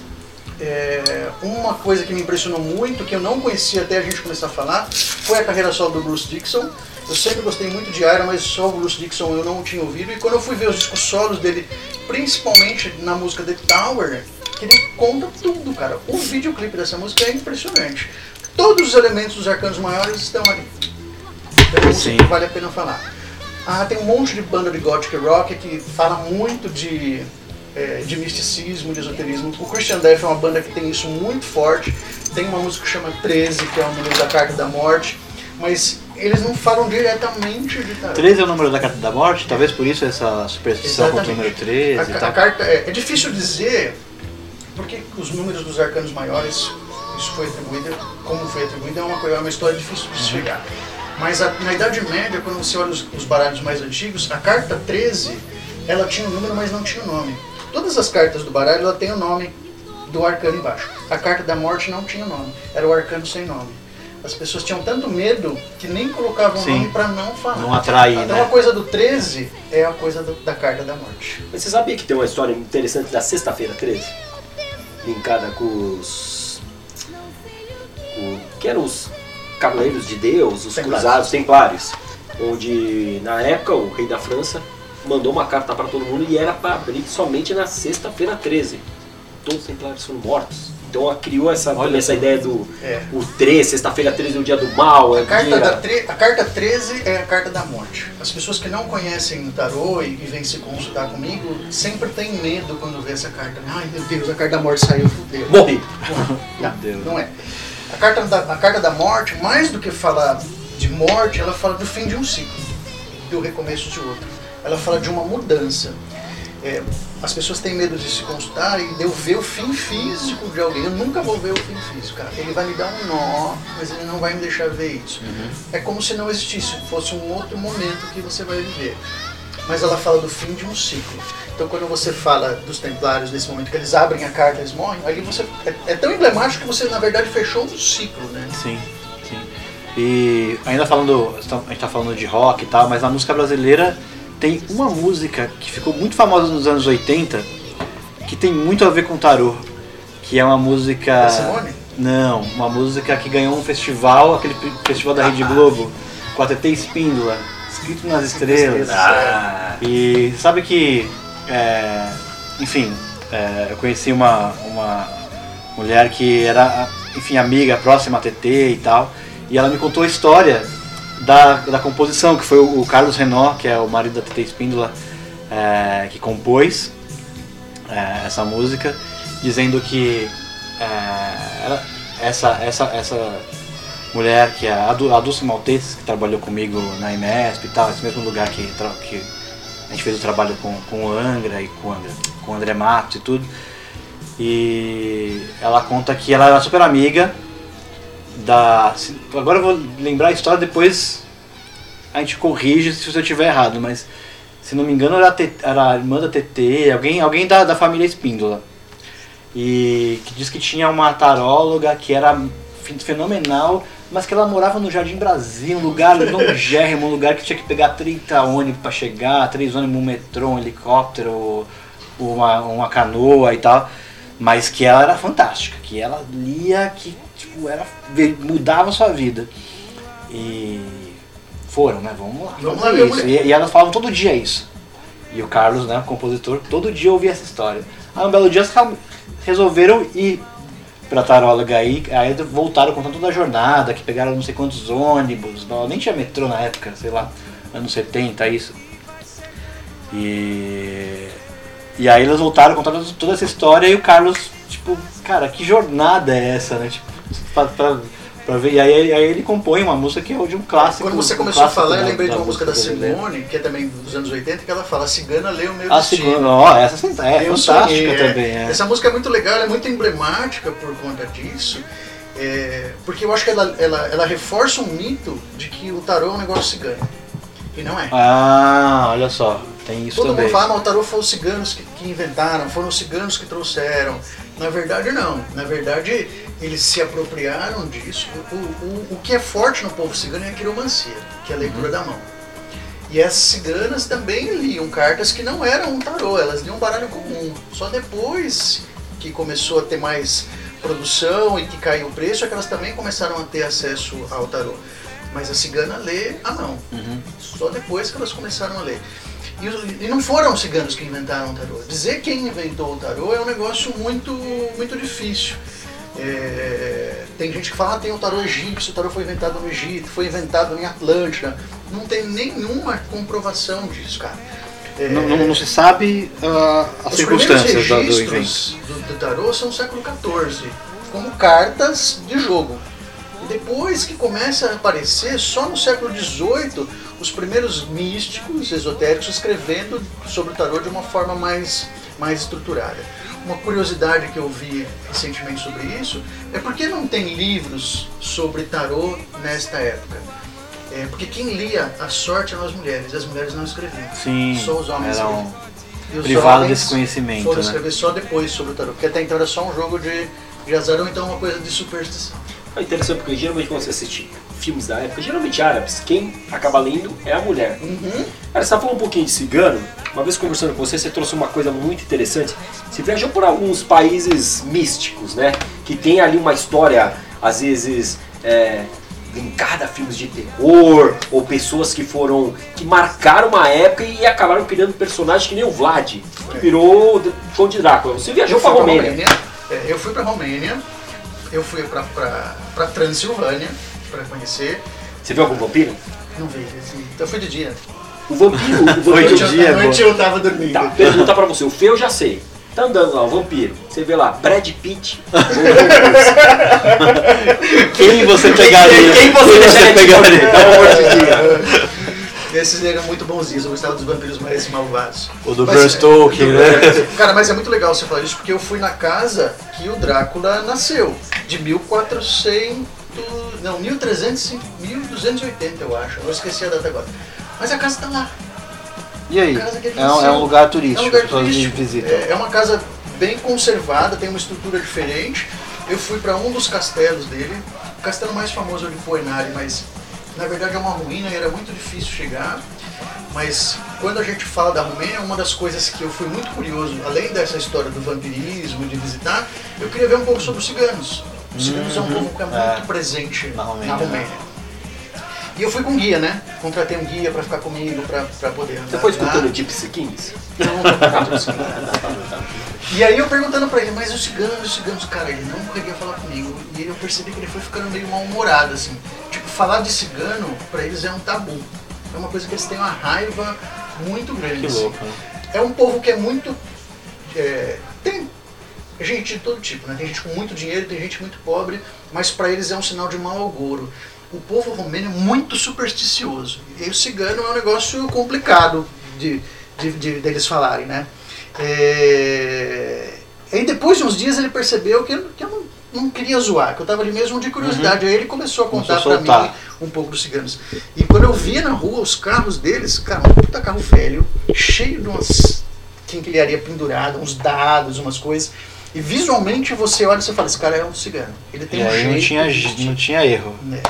É, uma coisa que me impressionou muito, que eu não conhecia até a gente começar a falar, foi a carreira solo do Bruce Dixon. Eu sempre gostei muito de Iron, mas só o Bruce Dixon eu não tinha ouvido. E quando eu fui ver os discos solos dele, principalmente na música The Tower, que ele conta tudo, cara. O videoclipe dessa música é impressionante. Todos os elementos dos arcanos maiores estão ali. É uma música Sim. que vale a pena falar. Ah, tem um monte de banda de gothic rock que fala muito de, é, de misticismo, de esoterismo. O Christian Death é uma banda que tem isso muito forte. Tem uma música que chama 13, que é o número da Carta da Morte. Mas eles não falam diretamente de tarô. 13 é o número da carta da morte, talvez por isso essa superstição contra o número 13 A, e tal. carta é, é difícil dizer porque os números dos arcanos maiores, isso foi atribuído, como foi atribuído, é uma, é uma história difícil de se chegar. Mas a- na Idade Média, quando você olha os, os baralhos mais antigos, a carta 13, ela tinha um número, mas não tinha o nome. Todas as cartas do baralho, ela tem o nome do arcano embaixo. A carta da morte não tinha nome, era o arcano sem nome. As pessoas tinham tanto medo que nem colocavam o Sim. nome para não falar. Não atrair, Então né? a coisa do 13 é a coisa do- da carta da morte. Mas você sabia que tem uma história interessante da sexta-feira 13? Linkada com os. com- que eram os Cavaleiros de Deus, os Templários. Cruzados Templários. Onde, na época, o rei da França mandou uma carta para todo mundo e era para abrir somente na sexta-feira 13. Todos os Templários foram mortos. Então ela criou essa, Olha essa ideia do É. o 13, sexta-feira 13 é o dia do mal, é A carta, dia. da tre- a carta 13 é a carta da morte. As pessoas que não conhecem o tarô e, e vêm se consultar comigo sempre têm medo quando vê essa carta. Ai meu Deus, a carta da morte saiu, fudeu. Morri. Não, Deus. não é. A carta, da, a carta da morte, mais do que falar de morte, ela fala do fim de um ciclo, do recomeço de outro. Ela fala de uma mudança. É, as pessoas têm medo de se consultar e de eu ver o fim físico de alguém. Eu nunca vou ver o fim físico, cara. Ele vai me dar um nó, mas ele não vai me deixar ver isso. É como se não existisse, fosse um outro momento que você vai viver. Mas ela fala do fim de um ciclo. Então quando você fala dos templários nesse momento que eles abrem a carta, eles morrem, ali você é, é tão emblemático que você na verdade fechou um ciclo, né? Sim, sim. E ainda falando, a gente tá falando de rock e tal, mas na música brasileira tem uma música que ficou muito famosa nos anos 80 que tem muito a ver com tarô, que é uma música Simone? Não, uma música que ganhou um festival, aquele festival da Rede Globo, com a TT Espíndola, escrito nas estrelas. Ah, E sabe que, é, enfim, é, eu conheci uma, uma mulher que era, enfim, amiga, próxima a TT e tal, e ela me contou a história da, da composição, que foi o, o Carlos Renó, que é o marido da TT Espíndola, é, que compôs é, essa música, dizendo que é, essa, essa, essa mulher que é a, a Dulce Maltese, que trabalhou comigo na IMESP e tal, esse mesmo lugar que, que a gente fez o trabalho com, com o Angra e com o André, com o André Matos e tudo. E ela conta que ela era super amiga da. Agora eu vou lembrar a história, depois a gente corrige se eu estiver errado, mas se não me engano era a, T- era a irmã da TT, alguém, alguém da, da família Espíndola. E que diz que tinha uma taróloga que era fe- fenomenal, mas que ela morava no Jardim Brasil, um lugar longérrimo, um lugar que tinha que pegar 30 ônibus para chegar, 3 ônibus, um metrô, um helicóptero, uma, uma canoa e tal. Mas que ela era fantástica, que ela lia, que tipo, era, mudava a sua vida. E foram, né? Vamos lá. Vamos lá isso. E, e elas falavam todo dia isso. E o Carlos, né, o compositor, todo dia ouvia essa história. Aí um belo dia resolveram ir pra taróloga aí, aí voltaram contando toda a jornada, que pegaram não sei quantos ônibus, nem tinha metrô na época, sei lá, anos 70, isso. E. E aí eles voltaram contando toda essa história e o Carlos, tipo, cara, que jornada é essa, né? Tipo, pra, pra, pra ver. E aí, aí ele compõe uma música que é de um clássico. Quando você um começou a clássico falar, eu da- lembrei de da uma música da. Simone, que é também dos anos 80, que ela fala, cigana lê o meu A destino. segunda, ó, essa sim- é Eu fantástica sonhei, é. também, é. Essa música é muito legal, ela é muito emblemática por conta disso, é, porque eu acho que ela, ela, ela reforça um mito de que o tarô é um negócio cigano. E não é. Ah, olha só, tem isso Todo também. mundo fala, mas o tarô foram os ciganos que, que inventaram, foram os ciganos que trouxeram. Na verdade, não. Na verdade, eles se apropriaram disso. O, o, o que é forte no povo cigano é a quiromancia, que é a leitura Uhum. da mão. E as ciganas também liam cartas que não eram um tarô, elas liam um baralho comum. Só depois que começou a ter mais produção e que caiu o preço, é que elas também começaram a ter acesso ao tarô. Mas a cigana lê à mão. Uhum. Só depois que elas começaram a ler. E, e não foram os ciganos que inventaram o tarô. Dizer quem inventou o tarô é um negócio muito, muito difícil. É, tem gente que fala que tem o tarô egípcio, o tarô foi inventado no Egito, foi inventado em Atlântida. Não tem nenhuma comprovação disso, cara. É, Não, não- não se sabe ah, as circunstâncias do, evento. registros do, do tarô são do século XIV, como cartas de jogo. E depois que começa a aparecer, só no século XVIII, os primeiros místicos esotéricos escrevendo sobre o tarô de uma forma mais, mais estruturada. Uma curiosidade que eu vi recentemente sobre isso é por que não tem livros sobre tarô nesta época? É porque quem lia a sorte eram as mulheres, e as mulheres não escreviam. Sim, Só os homens eram escreviam. E os privados homens desse conhecimento, Foram né? escrever só depois sobre o tarô, porque até então era só um jogo de, de azar ou então uma coisa de superstição. É interessante porque geralmente quando você assiste filmes da época, geralmente árabes, quem acaba lendo é a mulher. Uhum. Cara, você tá falando um pouquinho de cigano. Uma vez conversando com você, você trouxe uma coisa muito interessante. Você viajou por alguns países místicos, né? Que tem ali uma história, às vezes, é, linkada a filmes de terror, ou pessoas que foram. que marcaram uma época e acabaram criando personagens que nem o Vlad, que virou o Conde Drácula. Você viajou pra fui Romênia. É, eu fui pra Romênia, eu fui pra, pra, pra Transilvânia pra conhecer. Você viu algum vampiro? Não vi, assim, eu fui de dia. O vampiro. O Foi vampiro de dia, noite eu tava dormindo. Tá, pergunta pra você. O Fê eu já sei. Tá andando lá, o vampiro. Você vê lá, Brad Pitt. Quem você pegaria? Quem você deixaria de pegaria? pelo amor de Deus? Esses eram muito bonzinhos, eu gostava dos vampiros mais malvados. O do Mas, Bram é, Stoker, né? Cara, mas é muito legal você falar isso, porque eu fui na casa que o Drácula nasceu, de 1400. Não, 1300, 1280, eu acho. Eu esqueci a data agora. Mas a casa tá lá. E aí? É um, é um lugar turístico, É um lugar turístico. visitam. É, é uma casa bem conservada, tem uma estrutura diferente. Eu fui para um dos castelos dele, o castelo mais famoso é o de Poenari, mas na verdade é uma ruína e era muito difícil chegar. Mas quando a gente fala da Romênia, uma das coisas que eu fui muito curioso, além dessa história do vampirismo, de visitar, eu queria ver um pouco sobre os ciganos. Os ciganos é um povo que é muito é. presente Na Romênia, na Romênia. E eu fui com guia, né? Contratei um guia para ficar comigo, para poder andar Você foi escutando Gypsy Kings? Não, não, não, não. E aí eu perguntando pra ele, mas os ciganos, os ciganos, cara, ele não queria falar comigo. E aí eu percebi que ele foi ficando meio mal-humorado, assim. Tipo, falar de cigano, pra eles é um tabu. É uma coisa que eles têm uma raiva muito grande. Que assim. louco, né? É um povo que é muito. é, gente de todo tipo, né? Tem gente com muito dinheiro, tem gente muito pobre, mas pra eles é um sinal de mau agouro. O povo romeno é muito supersticioso. E o cigano é um negócio complicado de, de, de- deles falarem, né? É... Aí depois de uns dias ele percebeu que eu, que eu não, não queria zoar, que eu tava ali mesmo de curiosidade. Aí ele começou a contar Começou a pra mim um pouco dos ciganos. E quando eu via na rua os carros deles, cara, um puta carro velho, cheio de umas quinquilharia pendurada, uns dados, umas coisas. E visualmente você olha e você fala, esse cara é um cigano. Ele tem E um aí não jeito tinha, de- não tinha erro. né?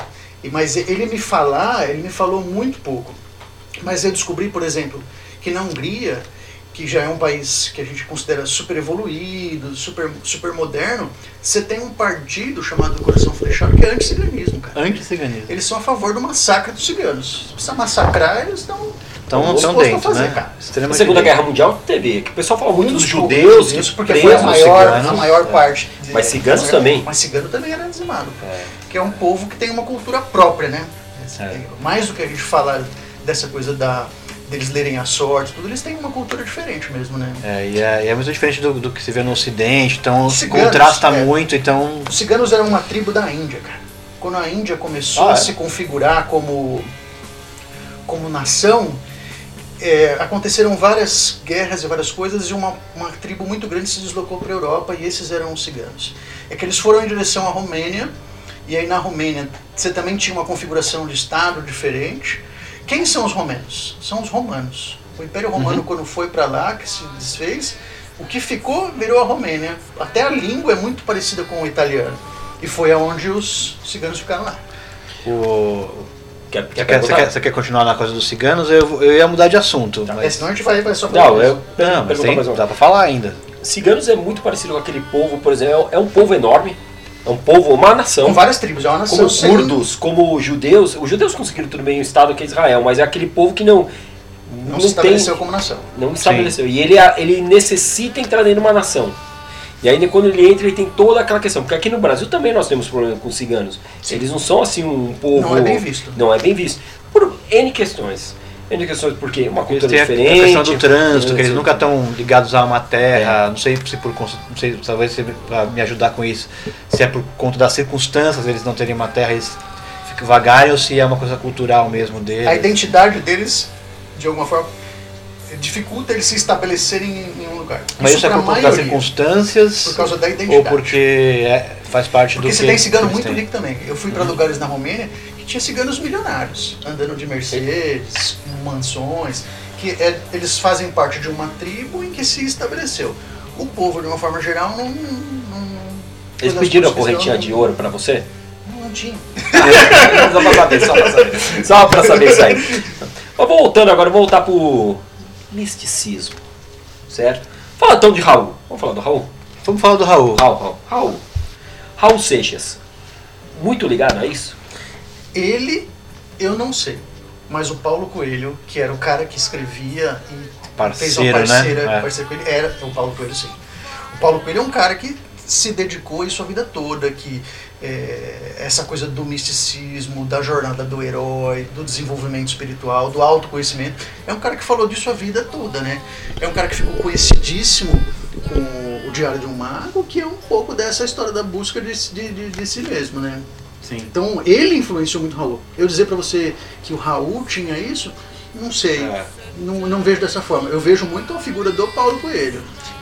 E, mas ele me falar, ele me falou muito pouco. Mas eu descobri, por exemplo, que na Hungria, que já é um país que a gente considera super evoluído, super, super moderno, você tem um partido chamado Coração Flechado que é anti-ciganismo, cara. Anti-ciganismo. Eles são a favor do massacre dos ciganos. Se precisa massacrar, eles estão estão dispostos a dentro, fazer, né? cara. Na Segunda. Guerra Mundial teve, que o pessoal fala muito dos judeus, isso, que porque foi a maior, ciganos. a maior É. parte. de- Mas ciganos também. Mas cigano também era dizimado. Que é um povo que tem uma cultura própria, né? É. Mais do que a gente falar dessa coisa da deles lerem a sorte, tudo, eles têm uma cultura diferente mesmo, né? É, e é, e é muito diferente do, do que se vê no Ocidente, então Ciganos, contrasta é. muito, então. Os ciganos eram uma tribo da Índia, cara. Quando a Índia começou Ah, a é? se configurar como, como nação, é, aconteceram várias guerras e várias coisas e uma, uma tribo muito grande se deslocou para a Europa e esses eram os ciganos. É que eles foram em direção à Romênia e aí na Romênia você também tinha uma configuração de Estado diferente. Quem são os romanos? São os romanos. O Império Romano, quando foi para lá, que se desfez, o que ficou virou a Romênia. Até a língua é muito parecida com o italiano. E foi aonde os ciganos ficaram lá. O, Quer, você, quer quer, você, quer, você quer continuar na coisa dos ciganos? Eu, eu ia mudar de assunto. Tá, É, mas, senão a gente vai, vai só pra Não, eu não, mas tem, dá pra falar ainda. Ciganos é muito parecido com aquele povo, por exemplo, é um povo enorme, é um povo, uma nação. São várias tribos, é uma nação como sem- curdos, como judeus. Os judeus conseguiram tudo bem o estado que é Israel, mas é aquele povo que não Não, não, se estabeleceu tem, como nação. não estabeleceu. E ele ele necessita entrar dentro de uma nação. E aí quando ele entra, ele tem toda aquela questão, porque aqui no Brasil também nós temos problema com os ciganos. Sim. Eles não são assim um povo Não é bem visto. Não é bem visto. Por N questões. N questões porque uma Eles cultura têm a- diferente. a questão do trânsito, que eles nunca estão ligados a uma terra, não sei se por não sei, talvez você vai me ajudar com isso, se é por conta das circunstâncias eles não terem uma terra, eles ficam vagarem ou se é uma coisa cultural mesmo deles. A identidade deles, de alguma forma, dificulta eles se estabelecerem em, em um lugar. Mas isso é pra por conta das circunstâncias Por causa da identidade. ou porque é- faz parte Porque do você que tem cigano muito têm? rico também. Eu fui para lugares na Romênia que tinha ciganos milionários, andando de Mercedes, com mansões, que é- eles fazem parte de uma tribo em que se estabeleceu. O povo, de uma forma geral, não. não- não- Eles pediram a correntinha não- de ouro pra você? Não tinha. só pra saber, só pra saber. Só saber isso aí. Mas voltando agora, voltar pro misticismo. Certo? Fala então de Raul. Vamos falar do Raul? Vamos falar do Raul. Raul, Raul. Raul. Raul Seixas. Muito ligado a isso? Ele, eu não sei. Mas o Paulo Coelho, que era o cara que escrevia e fez uma Parceiro, parceira, né? Parceira com ele, era o Paulo Coelho, sim. O Paulo Coelho é um cara que se dedicou a isso a vida toda, que é, essa coisa do misticismo, da jornada do herói, do desenvolvimento espiritual, do autoconhecimento, é um cara que falou disso a vida toda, né? É um cara que ficou conhecidíssimo com o Diário de um Mago, que é um pouco dessa história da busca de, de, de, de si mesmo, né? Sim. Então ele influenciou muito o Raul. Eu dizer pra você que o Raul tinha isso, não sei. É. Não, não vejo dessa forma. Eu vejo muito a figura do Paulo Coelho.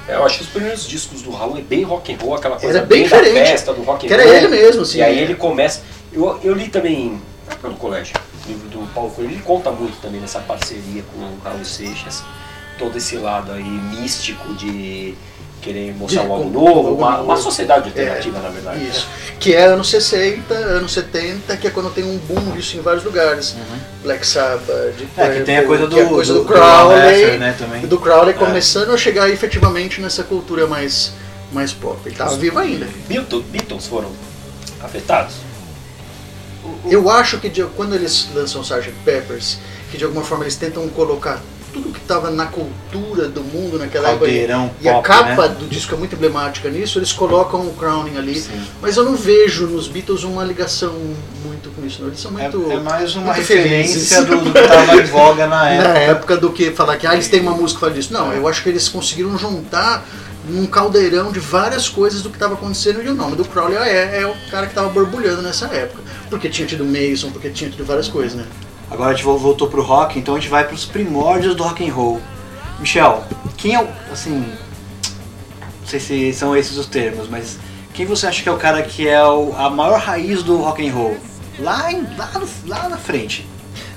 É, eu acho que os primeiros discos do Raul é bem rock and roll, aquela coisa Era bem da diferente. festa do rock and Que era roll. ele mesmo, assim. E aí ele começa. Eu, eu li também, do colégio, o livro do Paulo Coelho, ele conta muito também nessa parceria com o Raul Seixas, todo esse lado aí místico de querer mostrar De- um algo novo, algo uma, novo. uma sociedade alternativa, na verdade. Isso. Que é anos 60, anos 70, que é quando tem um boom disso em vários lugares. Black Sabbath, Deep É, que tem a coisa do, é a coisa do, do Crowley, Lester, né, também. do Crowley É. começando a chegar efetivamente nessa cultura mais, mais pop. Ele tava vivo ainda. Beatles, Beatles foram afetados? Eu acho que de- quando eles lançam Sgt. Peppers, que de alguma forma eles tentam colocar tudo que estava na cultura do mundo naquela época. Caldeirão E a pop, capa né? do disco é muito emblemática nisso, eles colocam o Crowning ali. Sim. Mas eu não vejo nos Beatles uma ligação muito com isso, não. Eles são muito. É, é mais uma referência do, do que estava em voga na época. na época do que falar que ah, eles têm uma música que fala disso. Não, eu acho que eles conseguiram juntar num caldeirão de várias coisas do que estava acontecendo e o nome do Crowley é, é o cara que estava borbulhando nessa época. Porque tinha tido Mason, porque tinha tido várias coisas, né? Agora a gente vo- voltou pro rock, então a gente vai pros primórdios do rock and roll. Michel, quem é o, assim, não sei se são esses os termos, mas quem você acha que é o cara que é o- a maior raiz do rock and roll? Lá, em, lá, no- lá na frente.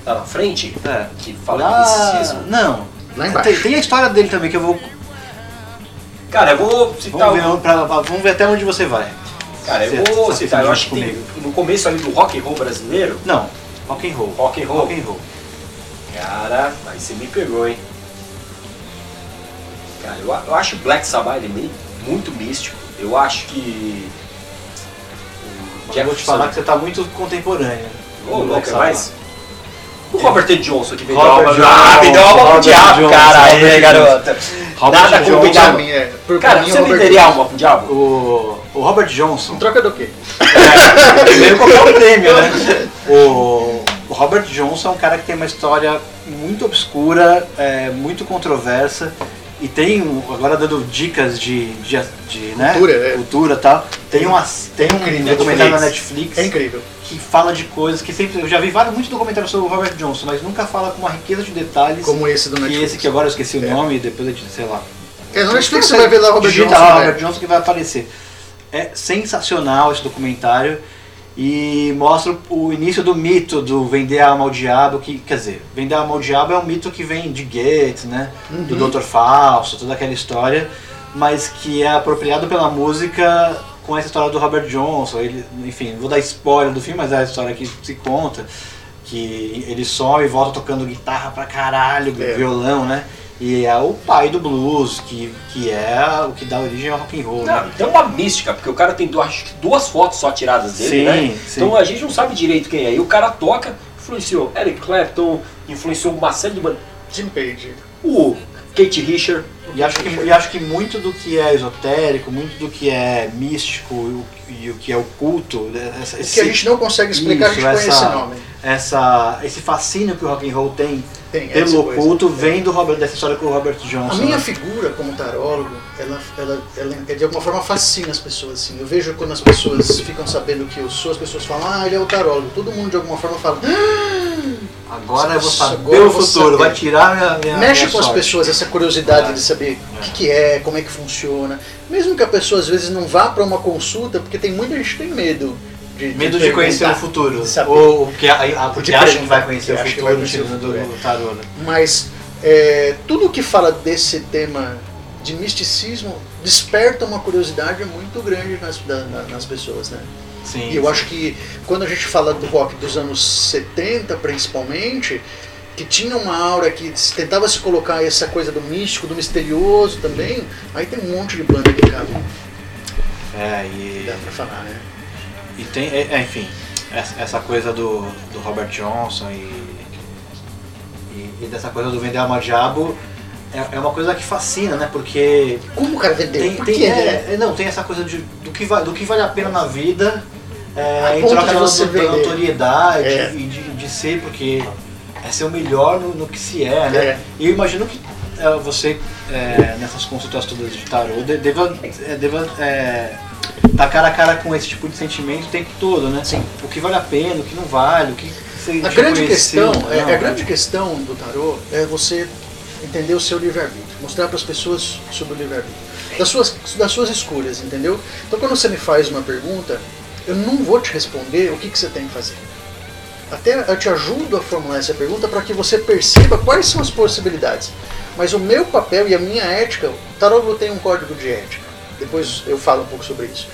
Lá na frente, É. que fala Lá, de não. Lá embaixo. Tem, tem a história dele também que eu vou. Cara, eu vou citar. Vamos ver, um- pra- pra- vamos ver até onde você vai. Cara, eu Você- vou você citar. Eu acho que tem, comigo. no começo ali do rock and roll brasileiro, Não, rock and roll. Rock and roll. Rock and roll. Cara, aí você me pegou, hein? Cara, eu, eu acho o Black Sabbath meio muito místico. Eu acho que. o Eu vou te falar que você tá muito contemporâneo. Ô, do louco, Black é Sabbath. mais. O Robert T. Johnson que vendeu Robert alma Johnson, Ah, vendeu alma pro Robert diabo, Johnson, cara. Aí, Johnson. garota. Robert Nada Johnson. mim é. Por, Cara, mim, você o Robert venderia Johnson. alma pro diabo? O, o Robert Johnson Em troca do quê? Ele veio qualquer um prêmio, né? O, o Robert Johnson é um cara que tem uma história muito obscura, é, muito controversa. E tem, um- agora dando dicas de, de, de né? Cultura, é. cultura e tal. Tem, uma, tem um Incrível. documentário na Netflix. É incrível. que fala de coisas que sempre. Eu já vi vários, muitos documentários sobre o Robert Johnson, mas nunca fala com uma riqueza de detalhes. Como esse do que Netflix. esse que agora eu esqueci o É. nome, depois eu te- sei lá. É, no Netflix você vai ver lá o Robert Johnson. né? Robert Johnson que vai aparecer. É sensacional esse documentário e mostra o início do mito do vender a alma ao diabo, que quer dizer, vender a alma ao diabo é um mito que vem de Goethe, né? Do Uhum. Dr. Fausto, toda aquela história, mas que é apropriado pela música com essa história do Robert Johnson. Ele, enfim, vou dar spoiler do filme, mas é a história que se conta que ele some e volta tocando guitarra pra caralho, É. violão, né? E é o pai do blues, que, que é o que dá origem ao rock and roll, Não, né? tem uma mística, porque o cara tem duas, acho que duas fotos só tiradas dele, Sim, né? sim. Então a gente não sabe direito quem é. E o cara toca, influenciou Eric Clapton, influenciou uma série de bandas. Jim Page. O Kate Richard. E acho, que, e acho que muito do que é esotérico, muito do que é místico e o, e o que é oculto, né, essa, O esse, que a gente não consegue explicar, Isso, a gente essa- conhece esse nome. Essa, esse fascínio que o rock and roll tem Tem pelo coisa. oculto vem do Robert, dessa história com o Robert Johnson. A minha né? figura como tarólogo, ela, ela, ela, é de alguma forma fascina as pessoas. Assim. Eu vejo quando as pessoas ficam sabendo que eu sou, as pessoas falam, ah, ele é o tarólogo. Todo mundo de alguma forma fala, "Ah!" Agora eu vou saber o futuro, saber. vai tirar minha, minha mexe minha com as sorte. pessoas essa curiosidade É. de saber o que, que é, como é que funciona. Mesmo que a pessoa às vezes não vá para uma consulta, porque tem muita gente que tem medo. De, Medo de conhecer o futuro. de saber. Ou que, a, a, porque De acha que vai conhecer o futuro vai no conhecer o sentido do, do tarô. né? Mas é, tudo que fala desse tema de misticismo desperta uma curiosidade muito grande nas, da- na- nas pessoas, né? Sim. E eu acho que quando a gente fala do rock dos anos 70, principalmente, que tinha uma aura que tentava se colocar essa coisa do místico, do misterioso também, aí tem um monte de banda que cabe, É, e, dá pra falar, né? E tem, é, é, enfim, essa, coisa do, do Robert Johnson e, e, e dessa coisa do vender alma diabo é, é uma coisa que fascina, né? Porque Como o cara vendeu? tem, Por tem, é, é, não, tem essa coisa de, do, que vai, do que vale a pena na vida é, em troca de da, notoriedade É. e de, de ser, porque é ser o melhor no, no que se é, né? É. E eu imagino que você, nessas consultas todas de tarô, de- deva, deva tá cara a cara com esse tipo de sentimento o tempo todo, né? Sim. O que vale a pena, o que não vale, o que você A grande questão, é, não, a né? grande questão do tarô é você entender o seu livre-arbítrio, mostrar para as pessoas sobre o livre-arbítrio, das suas, das suas escolhas, entendeu? Então quando você me faz uma pergunta, eu não vou te responder o que, que você tem que fazer. Até eu te ajudo a formular essa pergunta para que você perceba quais são as possibilidades. Mas o meu papel e a minha ética, o tarô tem um código de ética. Depois eu falo um pouco sobre isso.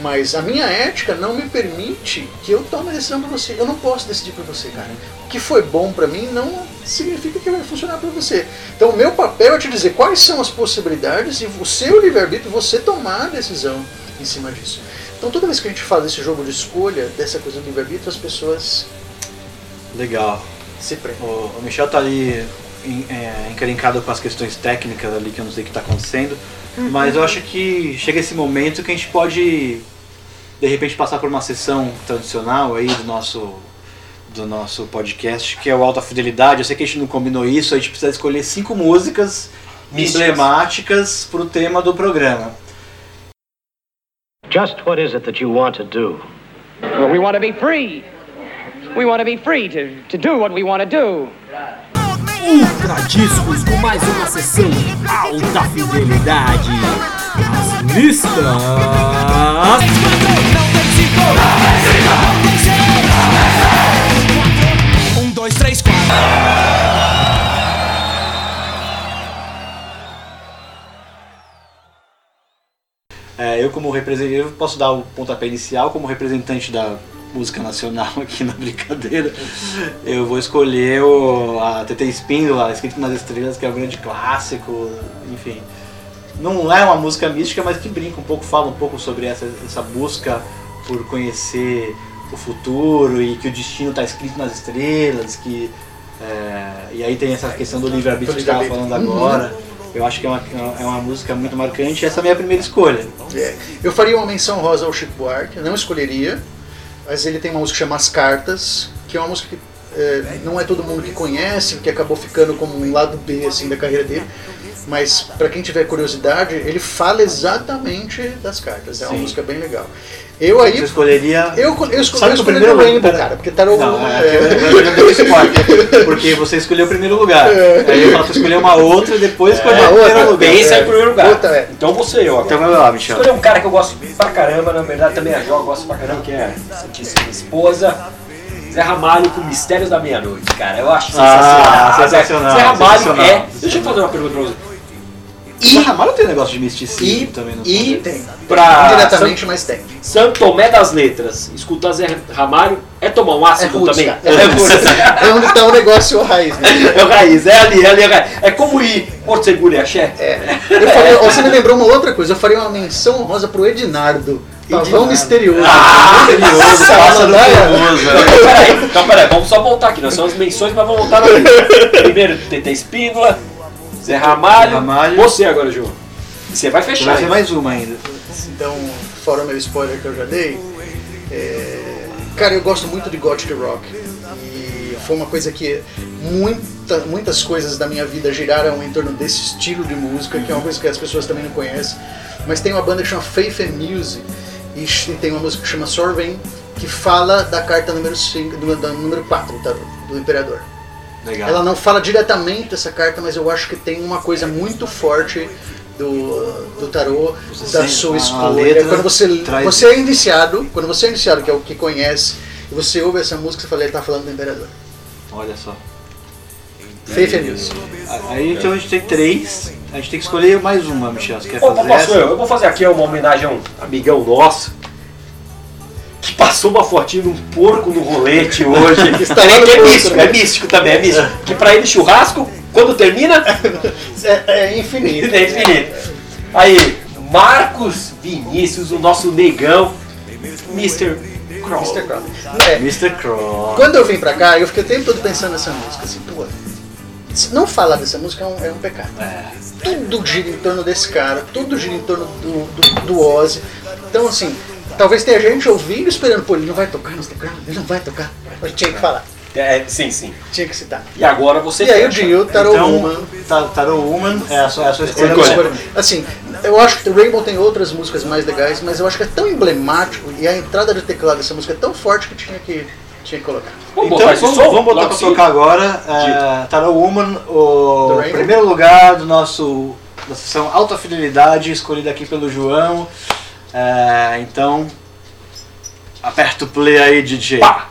Mas a minha ética não me permite que eu tome a decisão para você. Eu não posso decidir para você, cara. O que foi bom para mim não significa que vai funcionar para você. Então o meu papel é te dizer quais são as possibilidades e o seu livre-arbítrio você tomar a decisão em cima disso. Então toda vez que a gente fala desse jogo de escolha, dessa coisa do livre-arbítrio, as pessoas Legal. se prendem. O, Michel tá ali é, encrencado com as questões técnicas ali que eu não sei o que está acontecendo, mas eu acho que chega esse momento que a gente pode de repente passar por uma sessão tradicional aí do nosso do nosso podcast, que é o Alta Fidelidade. Eu sei que a gente não combinou isso, a gente precisa escolher cinco músicas Místicas. emblemáticas para o tema do programa. Just what is it that you want to do? Well, we want to be free. We want to be free to, to do what we want to do. Ultra Discos com mais uma sessão alta fidelidade. As listas Um, dois, três, quatro. É, eu como representante, eu posso dar o pontapé inicial como representante da música nacional aqui na brincadeira. Eu vou escolher o, a TT Espíndola, Escrito nas Estrelas, que é um grande clássico, enfim. Não é uma música mística, mas que brinca um pouco, fala um pouco sobre essa, essa busca por conhecer o futuro e que o destino está escrito nas estrelas, que é, e aí tem essa questão do livre-arbítrio que estava falando agora. Eu acho que é uma, é uma música muito marcante. Essa é a minha primeira escolha. É, eu faria uma menção rosa ao Chico Buarque, eu não escolheria, mas ele tem uma música que chama As Cartas, que é uma música que é, não é todo mundo que conhece, que acabou ficando como um lado B assim da carreira dele. Mas para quem tiver curiosidade, ele fala exatamente das cartas. É uma Sim. música bem legal. Eu aí Você escolheria. eu, eu, esco- Sabe eu que o o Rainbow, cara, porque Tarot Não, é, é, spoiler, porque você escolheu o primeiro lugar. Aí eu falo pra escolher uma outra e depois escolher É, o primeiro outra. lugar. Pensa em primeiro lugar. Puta, é. Então você eu agora. Então vai lá, Michel. Escolher um cara que eu gosto pra caramba, na verdade também a Jo gosta pra caramba, que é a Santíssima Esposa. Zé Ramalho com Mistérios da Meia-Noite, cara. Eu acho Ah, sensacional. sensacional, Zé Ramalho sensacional. é. Deixa eu fazer uma pergunta pra você. E Ramalho tem um negócio de misticismo E, também no e Tem. pra indiretamente, mas tem. São, São Tomé das Letras, escutar Zé Ramalho é tomar um É ácido roots, também? cara. É, roots. é onde tá o negócio raiz, né? É o raiz, é ali, é ali. É, raiz. é como ir Porto Seguro e Axé. É. Eu faria, você me lembrou uma outra coisa, eu faria uma menção rosa pro Ednardo. Pavão misterioso. Ah, misterioso, pássaro né? famoso. Então, peraí, então, peraí, vamos só voltar aqui. Nós somos menções, mas vamos voltar na. Primeiro, TT Espíndola, Zé Ramalho. Zé Ramalho. Você agora, João. Você vai fechar. Vai ser mais uma ainda. Então, fora o meu spoiler que eu já dei, é, cara, eu gosto muito de Gothic Rock. E foi uma coisa que muita, muitas coisas da minha vida giraram em torno desse estilo de música, que é uma coisa que as pessoas também não conhecem. Mas tem uma banda que chama Faith and Music, e tem uma música que chama Sorven, que fala da carta número 5, do, número 4 tá, do Imperador. Legal. Ela não fala diretamente dessa carta, mas eu acho que tem uma coisa muito forte do, do tarô, Você da sua escolha. quando você, traz você é iniciado, quando você é iniciado, que é o que conhece, e você ouve essa música, você fala, ele tá falando do Imperador. Olha só. Faith and Music. Aí então a gente tem três. A gente tem que escolher mais uma, Michel. Você quer Opa, fazer posso essa? eu? Eu vou fazer aqui uma homenagem a um amigão nosso que passou uma fotinho de um porco no rolete hoje. Está é, que é místico, né? é místico também, é místico. Que pra ele churrasco, quando termina, É, é infinito. é infinito. Aí, Marcos Vinícius, o nosso negão, Mr. Crow. Mr. Crow. É, Mr. Cross. Quando eu vim pra cá, eu fiquei o tempo todo pensando nessa música, assim, pô, não falar dessa música é um, é um pecado. Tudo gira em torno desse cara, tudo gira em torno do, do, do Ozzy. Então, assim, talvez tenha gente ouvindo esperando, pô, ele não vai tocar no Instagram, ele não vai tocar. Mas tinha que falar, É, sim, sim. tinha que citar. E agora você E aí o fecha. Dio, Tarot Então, Woman, Ta- Tarot Woman é a sua, é a sua é escolha. escolha. Assim, eu acho que o Rainbow tem outras músicas mais legais, mas eu acho que é tão emblemático e a entrada de teclado dessa música é tão forte que tinha que, Tinha que colocar. Vamos então botar vamos, som? vamos botar pra tocar agora. É, Tarot Woman, o primeiro lugar do nosso da sessão Alta Fidelidade, escolhida aqui pelo João. É, então, aperta o play aí, DJ. Pá!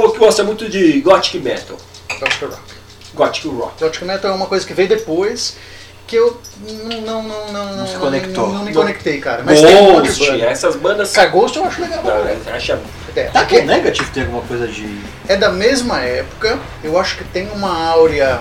Falou que gosta muito de Gothic Metal. Gothic Rock. Gothic Rock. Gothic Metal é uma coisa que veio depois que eu não, não, não, não, Não se conectou. Não, não me conectei, cara. Mas tem um Ghost, banda. essas bandas. Cara, Ghost eu acho legal. Não, caralho. acha- É, Tá com Negative tem alguma coisa de. é da mesma época, eu acho que tem uma áurea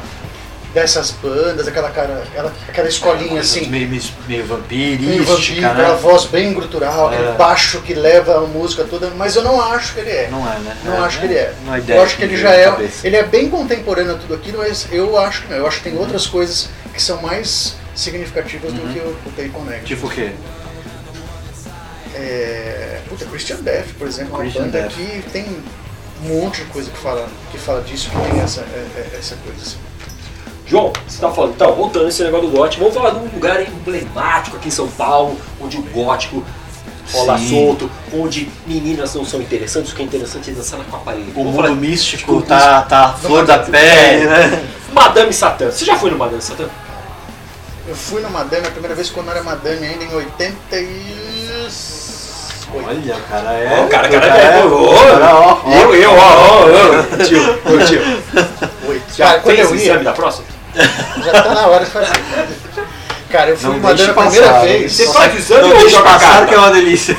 dessas bandas, aquela cara, aquela, aquela escolinha assim, meio, meio, meio meio vampirística, vampiro, né? aquela voz bem grutural, É. aquele baixo que leva a música toda, mas eu não acho que ele é. Não é, né? Não É, acho que ele é. Não é ideia eu acho que ele já é. cabeça. Ele é bem contemporâneo a tudo aquilo, mas eu acho que não. Eu acho que tem outras coisas que são mais significativas do que o, Take On. Tipo o quê? É, puta, Christian Death, por exemplo, uma Christian banda Death. que tem um monte de coisa que fala, que fala disso, que tem essa, é- é- essa coisa assim. João, você tá falando, então, voltando esse negócio do gótico, vamos falar de um lugar emblemático aqui em São Paulo, onde o gótico rola Sim. solto, onde meninas não são interessantes, o que é interessante é dançar na parede. O mundo místico tá, tá a flor da pele, né? Madame Satã. Você já foi no Madame Satã? Eu fui no Madame a primeira vez quando eu era Madame ainda em 88. Olha, o cara é. O cara, cara, cara é, ó. Eu, eu, ó, ó, ó, tio, tio. Oito. Já Cara, quando eu o ia, exame da próstata? Já tá na hora de fazer. Cara, eu fui Não no deixe a primeira passar, vez. Você faz o exame ou deixa joga a carta? que é uma delícia.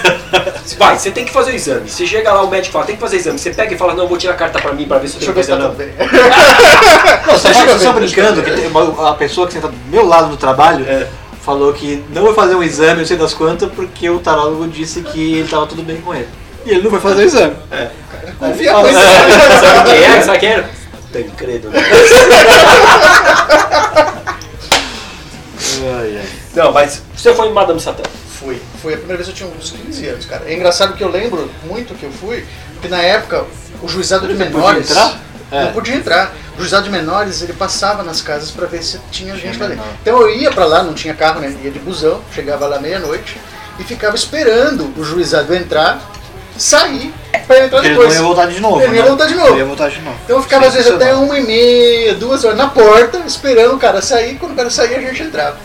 Vai, você tem que fazer o exame. Você chega lá, o médico fala, tem que fazer o exame. Você pega e fala, não, eu vou tirar a carta pra mim pra ver se eu Deixa tenho eu ver se coisa tá não. Não, tá só brincando que uma, a pessoa que senta do meu lado no trabalho É. falou que não vai fazer um exame, não sei das quantas, porque o tarólogo disse que ele tava tudo bem com ele. E ele não vai fazer o exame. Confia Aí muito. fala, Sabe quem é? Sabe quem é? Tancredo. né? Ai, ai. Não, mas você foi em Madame Satã. Fui. Foi a primeira vez que eu tinha uns 15 anos, cara. É engraçado que eu lembro muito que eu fui, porque na época o juizado de Você podia menores. entrar? É. Não podia entrar. O juizado de menores ele passava nas casas pra ver se tinha gente lá dentro. Então eu ia pra lá, não tinha carro, né? Ia de busão, chegava lá meia-noite e ficava esperando o juizado entrar, sair pra entrar Porque ele depois. não ia voltar de novo. Ele ia né? voltar de novo. Ele ia voltar de novo. Então eu ficava às vezes até uma e meia, duas horas na porta, esperando o cara sair. Quando o cara sair, a gente entrava.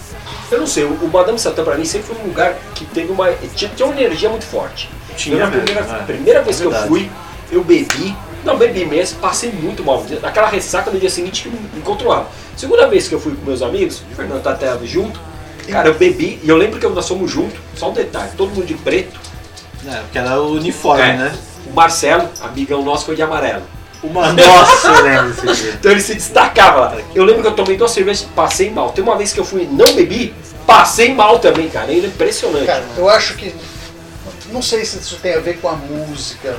Eu não sei, o Madame Satã pra mim sempre foi um lugar que teve uma. tinha, tinha uma energia muito forte. Tinha eu, mesmo, primeira, é. primeira vez que eu fui, eu bebi. Não, bebi mesmo, passei muito mal. Aquela ressaca no dia seguinte que me incontrolável. Segunda vez que eu fui com meus amigos, o Fernando tá até junto, cara, eu bebi e eu lembro que nós fomos juntos, só um detalhe, todo mundo de preto. É, porque era o uniforme, É. né? O Marcelo, amigão nosso, foi de amarelo. Uma nossa, eu lembro desse dia. Então ele se destacava lá. Eu lembro que eu tomei duas cervejas e passei mal. Tem uma vez que eu fui e não bebi, passei mal também, cara. É impressionante. Cara, eu acho que. Não sei se isso tem a ver com a música,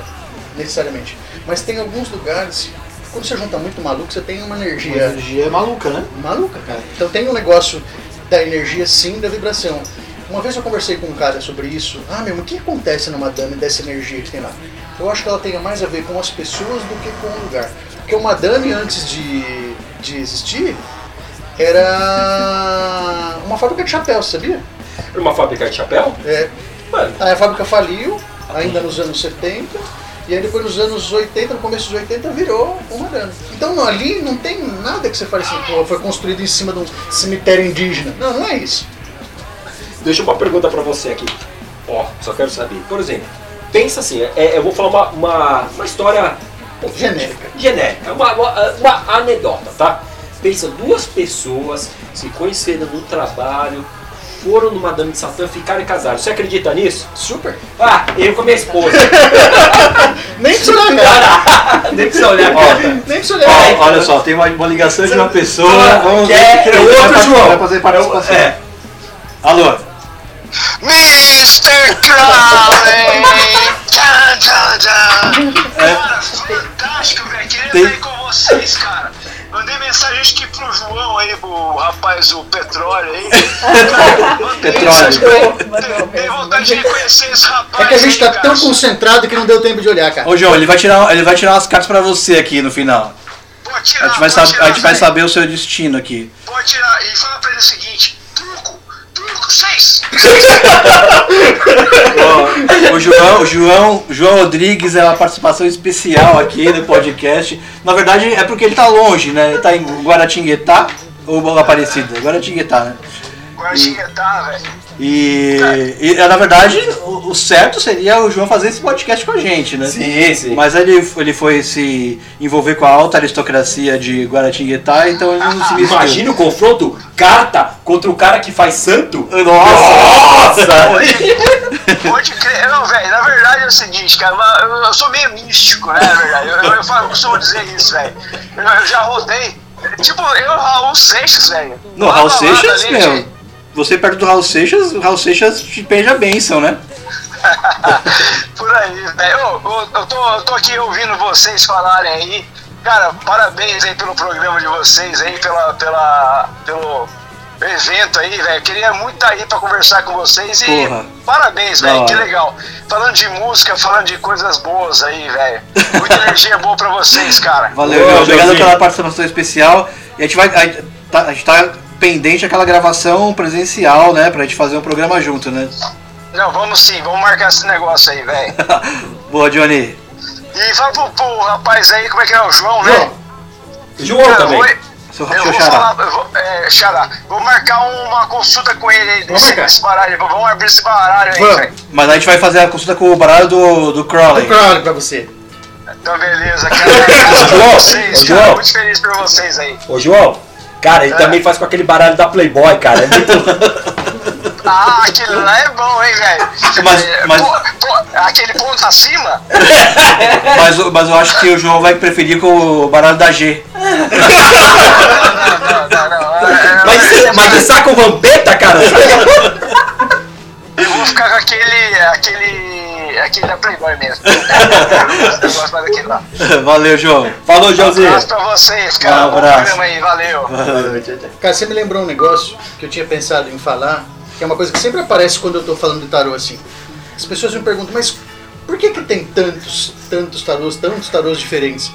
necessariamente. Mas tem alguns lugares. Quando você junta muito maluco, você tem uma A energia energia é maluca, né? maluca, cara. Então tem um negócio da energia sim, da vibração. Uma vez eu conversei com um cara sobre isso. Ah, meu, o que acontece numa dame dessa energia que tem lá? Eu acho que ela tem mais a ver com as pessoas do que com o lugar. Porque uma dame antes de, de existir era uma fábrica de chapéu, sabia? Era uma fábrica de chapéu? É, Mano, Aí a fábrica faliu, ainda nos anos 70, e aí depois nos anos 80, no começo dos 80, virou uma dama. Então ali não tem nada que você fale assim, pô, foi construído em cima de um cemitério indígena. Não, não é isso. Deixa uma pergunta pra você aqui. Ó, só quero saber. Por exemplo, pensa assim, é, eu vou falar uma, uma, uma história Genérica. Genérica, uma, uma, uma anedota, tá? Pensa, duas pessoas se conheceram no trabalho, foram numa dama de Satã, ficaram casaram. Você acredita nisso? Super. Ah, eu com a minha esposa. Nem precisa olhar. Nem precisa olhar. Nem precisa olhar. Ó, olha só, tem uma, uma ligação de uma pessoa. Ah, Vamos que ver é- que é outro João. Vai fazer participação. É. Alô? Mr. Crowley! Tchan, tchan, tchan. Cara, fantástico, velho. Queria Tem- estar aí com vocês, cara. Mandei mensagem acho que pro João aí, pro rapaz, o Petróleo aí. Petróleo. Dei vontade de reconhecer esse rapaz. É que a gente tá aí, tão cara. concentrado que não deu tempo de olhar, cara. Ô João, ele vai tirar, ele vai tirar umas cartas pra você aqui no final. Pode tirar, A gente vai, tirar, a gente vai saber o seu destino aqui. Pode tirar. E fala pra ele o seguinte: truco, o João, o João, João Rodrigues é uma participação especial aqui no podcast. Na verdade é porque ele tá longe, né? Ele tá em Guaratinguetá ou Aparecida? Guaratinguetá, né? Guaratinguetá, velho. E, e, na verdade o, o certo seria o João fazer esse podcast com a gente, né? Sim, sim. Mas ele, ele foi se envolver com a alta aristocracia de Guaratinguetá, então ele não se mistura. Imagina o confronto carta contra o cara que faz santo. Nossa! Pode crer. Não, velho, na verdade é o seguinte, cara, eu, eu sou meio místico, né, na verdade. Eu, eu, eu falo- costumo dizer isso, velho. Eu, eu já rodei. Tipo, eu, Raul Seixas, velho. Não, Raul Seixas, ali, meu. Você perto do Raul Seixas, o Raul Seixas te perde a bênção, né? Por aí, velho. Eu, eu, eu tô, eu tô aqui ouvindo vocês falarem aí. Cara, parabéns aí pelo programa de vocês aí, pela, pela, pelo evento aí, velho. Queria muito estar aí pra conversar com vocês e Porra. parabéns, velho. Que legal. Falando de música, falando de coisas boas aí, velho. Muita energia boa pra vocês, cara. Valeu, Ô. Obrigado Joãozinho. pela participação especial. E a gente vai. A, tá, a gente tá pendente aquela gravação presencial, né? Pra gente fazer um programa junto, né? Não, vamos sim, vamos marcar esse negócio aí, velho. Boa, Johnny. E fala pro, pro rapaz aí, como é que é o João, né? João Cara, também. oi. Seu, Eu seu vou xará. falar, eu vou, é, Xará, vou marcar uma consulta com ele aí desse, desse baralho. Vamos abrir esse baralho aí, velho. Mas a gente vai fazer a consulta com o baralho do, do Crowley. Claro pra você. Então, beleza, cara. Por João, vocês, ô, cara. João. Muito feliz por vocês aí. Ô João, cara, ele É. também faz com aquele baralho da Playboy, cara. É muito. Ah, aquele lá é bom, hein, velho? Mas- É, mas- pô- pô, aquele ponto acima? Mas, eu- mas eu acho que o João vai preferir com o baralho da G. Não, não, não. é, Mas, mas de saco vampeta, cara? Eu vou ficar com aquele. aquele. Aquele da Playboy mesmo. Eu gosto mais daquele lá. Valeu, João. Falou, Um Joãozinho. abraço pra vocês, cara. Um abraço. aí, valeu. Cara, você me lembrou um negócio que eu tinha pensado em falar, que é uma coisa que sempre aparece quando eu tô falando de tarô assim. As pessoas me perguntam, mas por que que tem tantos, tantos tarôs, tantos tarôs diferentes?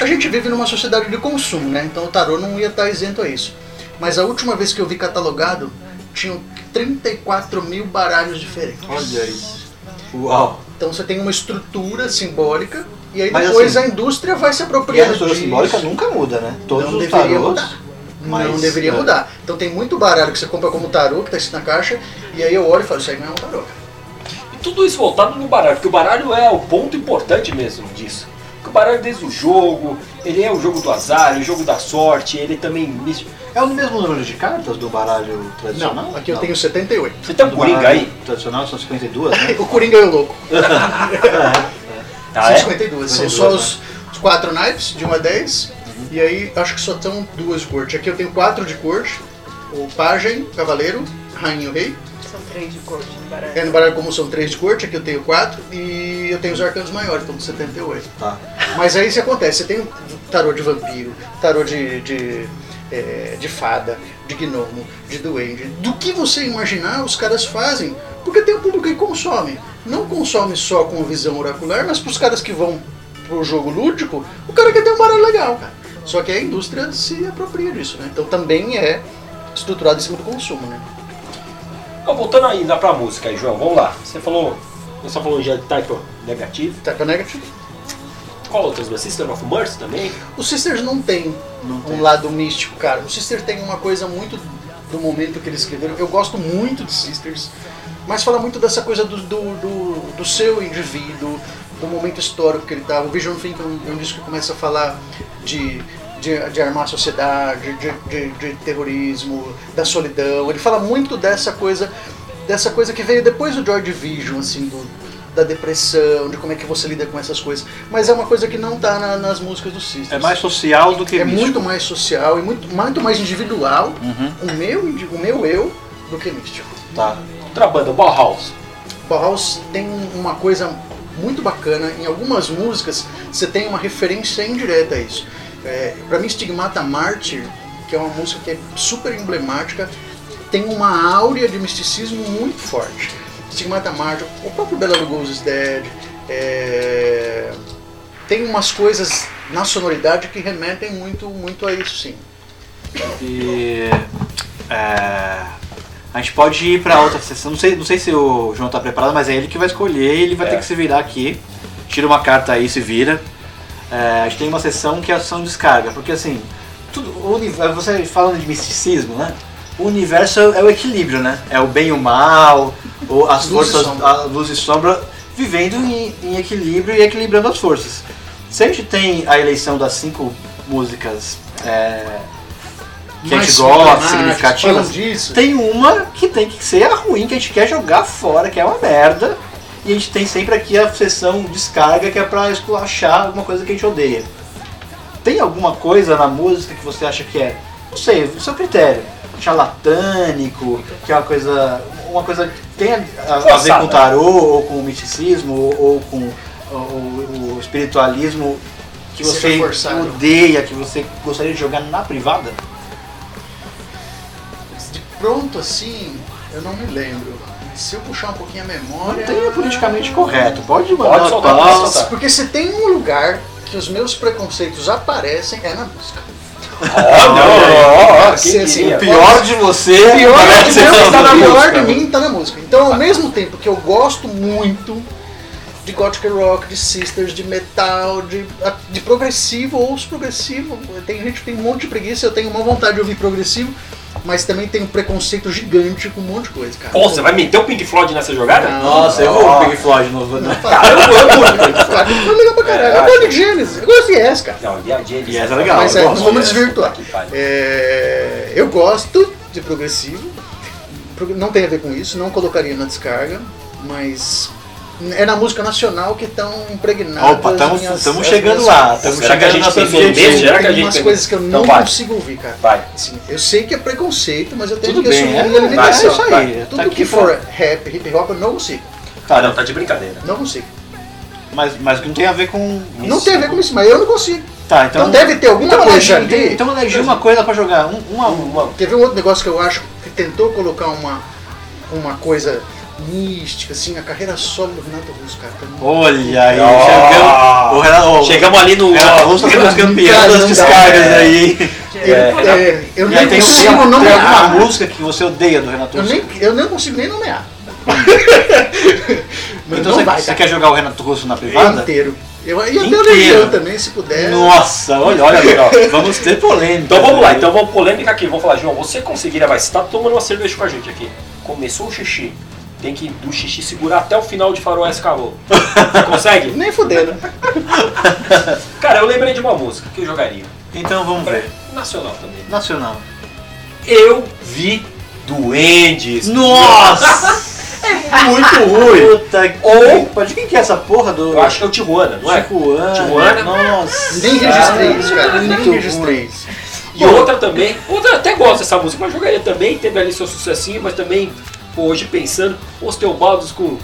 A gente vive numa sociedade de consumo, né? Então o tarô não ia estar isento a isso. Mas a última vez que eu vi catalogado, tinham 34 mil baralhos diferentes. Olha isso. Uau. Então você tem uma estrutura simbólica e aí Mas, depois assim, a indústria vai se E a apropriando estrutura disso. simbólica nunca muda, né? Todos não os deveria tarôs. mudar. não mas, deveria é. mudar. Então tem muito baralho que você compra como tarô, que tá escrito na caixa, e aí eu olho e falo, isso aí não é um tarô. E tudo isso voltado no baralho, porque o baralho é o ponto importante mesmo disso. Porque o baralho desde o jogo, ele é o jogo do azar, o jogo da sorte, ele também. É o mesmo número de cartas do baralho tradicional? Não, aqui eu tenho 78. Você tem um Do coringa baralho aí? Tradicional são 52, né? O Coringa e o Louco. Ah, São é? 52. São 52, só né? os, os quatro naipes, de 1 a 10. E aí acho que só são duas de corte. Aqui eu tenho quatro de corte. O pajem, cavaleiro, rainha e o rei. São três de corte no baralho. É, no baralho comum são três de corte, aqui eu tenho quatro. E eu tenho os arcanos maiores, então 78. Tá. Mas aí isso acontece, você tem um tarô de vampiro, tarô de, de, é, de fada, de gnomo, de duende. Do que você imaginar, os caras fazem, porque tem um público que consome. Não consome só com visão oracular, mas para os caras que vão pro jogo lúdico, o cara quer ter um baralho legal, cara. Só que a indústria se apropria disso, né? Então também é estruturado em cima do consumo, né? Então, voltando ainda pra música aí, João, vamos lá. Você falou. Você falou já de type negativo. Type Negative. Qual outras? duas? System of Mercy também? O Sisters não tem Não um tem. lado místico, cara. O Sisters tem uma coisa muito do momento que eles escreveram. Eu gosto muito de Sisters, mas fala muito dessa coisa do, do, do, do seu indivíduo, do momento histórico que ele estava. O Vision Think é um, é um disco que começa a falar de, de, de armar a sociedade, de, de, de terrorismo, da solidão. Ele fala muito dessa coisa, dessa coisa que veio depois do Joy Division, assim, do, da depressão, de como é que você lida com essas coisas. Mas é uma coisa que não tá na- nas músicas do Sisters. É mais social do que É místico. muito mais social e muito, muito mais individual Uhum. o, meu, o meu eu do que místico. Tá. Outra banda, Bauhaus. Bauhaus tem uma coisa muito bacana. Em algumas músicas você tem uma referência indireta a isso. É, para mim, Stigmata Martyr, que é uma música que é super emblemática, tem uma áurea de misticismo muito forte. Stigmata Martyr, o próprio Bela Lugosi's Dead, é, tem umas coisas na sonoridade que remetem muito, muito a isso, sim. E. é, a gente pode ir pra outra sessão. Não sei, não sei se o João tá preparado, mas é ele que vai escolher. Ele vai É. ter que se virar aqui. Tira uma carta aí, se vira. É, a gente tem uma sessão que é a ação descarga. Porque assim, tudo, o você falando de misticismo, né? O universo é o equilíbrio, né? É o bem e o mal. Ou as Luz forças, a luz e sombra, vivendo em, em equilíbrio e equilibrando as forças. Se a gente tem a eleição das cinco músicas é, que a Mais gente gosta, significativas, tem uma que tem que ser a ruim, que a gente quer jogar fora, que é uma merda. E a gente tem sempre aqui a sessão descarga, que é pra esculachar alguma coisa que a gente odeia. Tem alguma coisa na música que você acha que é, não sei, o seu critério, charlatânico, que é uma coisa, uma coisa que tem a, a- a ver Forçada. com tarô, ou com o misticismo, ou, ou com o, o- o espiritualismo que seja você forçado. odeia, que você gostaria de jogar na privada? De pronto assim, eu não me lembro. Se eu puxar um pouquinho a memória. Tem o politicamente correto, pode mandar Pode soltar, pode soltar. Porque se tem um lugar que os meus preconceitos aparecem, é na música. Não, ó, Assim? O pior de você O pior, meu, na tá na pior de mim tá na música. Então, ao mesmo tempo que eu gosto muito de gothic rock, de sisters, de metal, de, de progressivo, ou os progressivo, tem gente que tem um monte de preguiça, eu tenho uma vontade de ouvir progressivo, mas também tenho um preconceito gigante com um monte de coisa, cara. Pô, você vai meter o Pink Floyd nessa jogada? Não. Nossa, eu vou o Pink Floyd no, no, Cara, eu amo Pink Floyd. Foi legal pra caralho. É, eu gosto de Genesis, eu gosto de Yes, cara. Não, e a James? E essa é legal. Mas eu é, não vamos desvirtuar. É, eu gosto de progressivo. Pro- Não tem a ver com isso, não colocaria na descarga, mas é na música nacional que estão impregnadas. Opa, estamos chegando lá. Estamos Será que a chegando gente? Será que a Tem umas coisas que eu Então não vai. consigo ouvir, cara. Vai. Assim, eu sei que é preconceito, mas eu tenho Tudo que bem, assumir é, a limitação. vai, é isso aí, Vai. tá Tudo aqui que pra- for rap, hip hop, eu não consigo. Tá, não, tá de brincadeira. Não consigo. Mas, mas não tem a ver com. Não tem a ver com isso, mas eu não consigo. Tá, então. Então deve ter alguma então coisa ali. Então elegi uma coisa pra jogar. Um, uma, Uma- Teve um outro negócio que eu acho que tentou colocar uma, uma coisa mística, assim, a carreira solo do Renato Russo, cara. mim. Olha aí, Ó. chegamos. O Renato, o Chegamos ali no. Renato Russo tá sendo campeão das descargas é. aí. Ele- é, eu E nem tem, consigo tem, tem nomear. alguma música que você odeia do Renato Eu Russo? nem, eu nem consigo nem nomear. Mas Então você, vai, você quer jogar o Renato Russo na privada? Inteiro. Eu, e até o. Legião também, se puder. Nossa, olha, olha, ó, vamos ter polêmica. Então vamos lá, então vamos polêmica aqui. Vamos falar, João, você conseguiria, vai, você tá tomando uma cerveja com a gente aqui. Começou o xixi. Tem que do xixi segurar até o final de Faroeste Caboclo. Você consegue? Nem fudendo. Cara, eu lembrei de uma música que eu jogaria. Então vamos ver. Nacional também. Nacional. Eu vi Duendes. Nossa! É muito ruim. Puta que Ou- pariu. De quem que é essa porra do. Eu acho que é o Tijuana, não é? Tijuana. Tijuana. Nossa. Nem registrei isso, cara. Nem Muito registrei isso. E outra também, outra eu até gosto dessa música, mas jogaria também, teve ali seu sucessinho, mas também, hoje pensando, os Teobaldos com o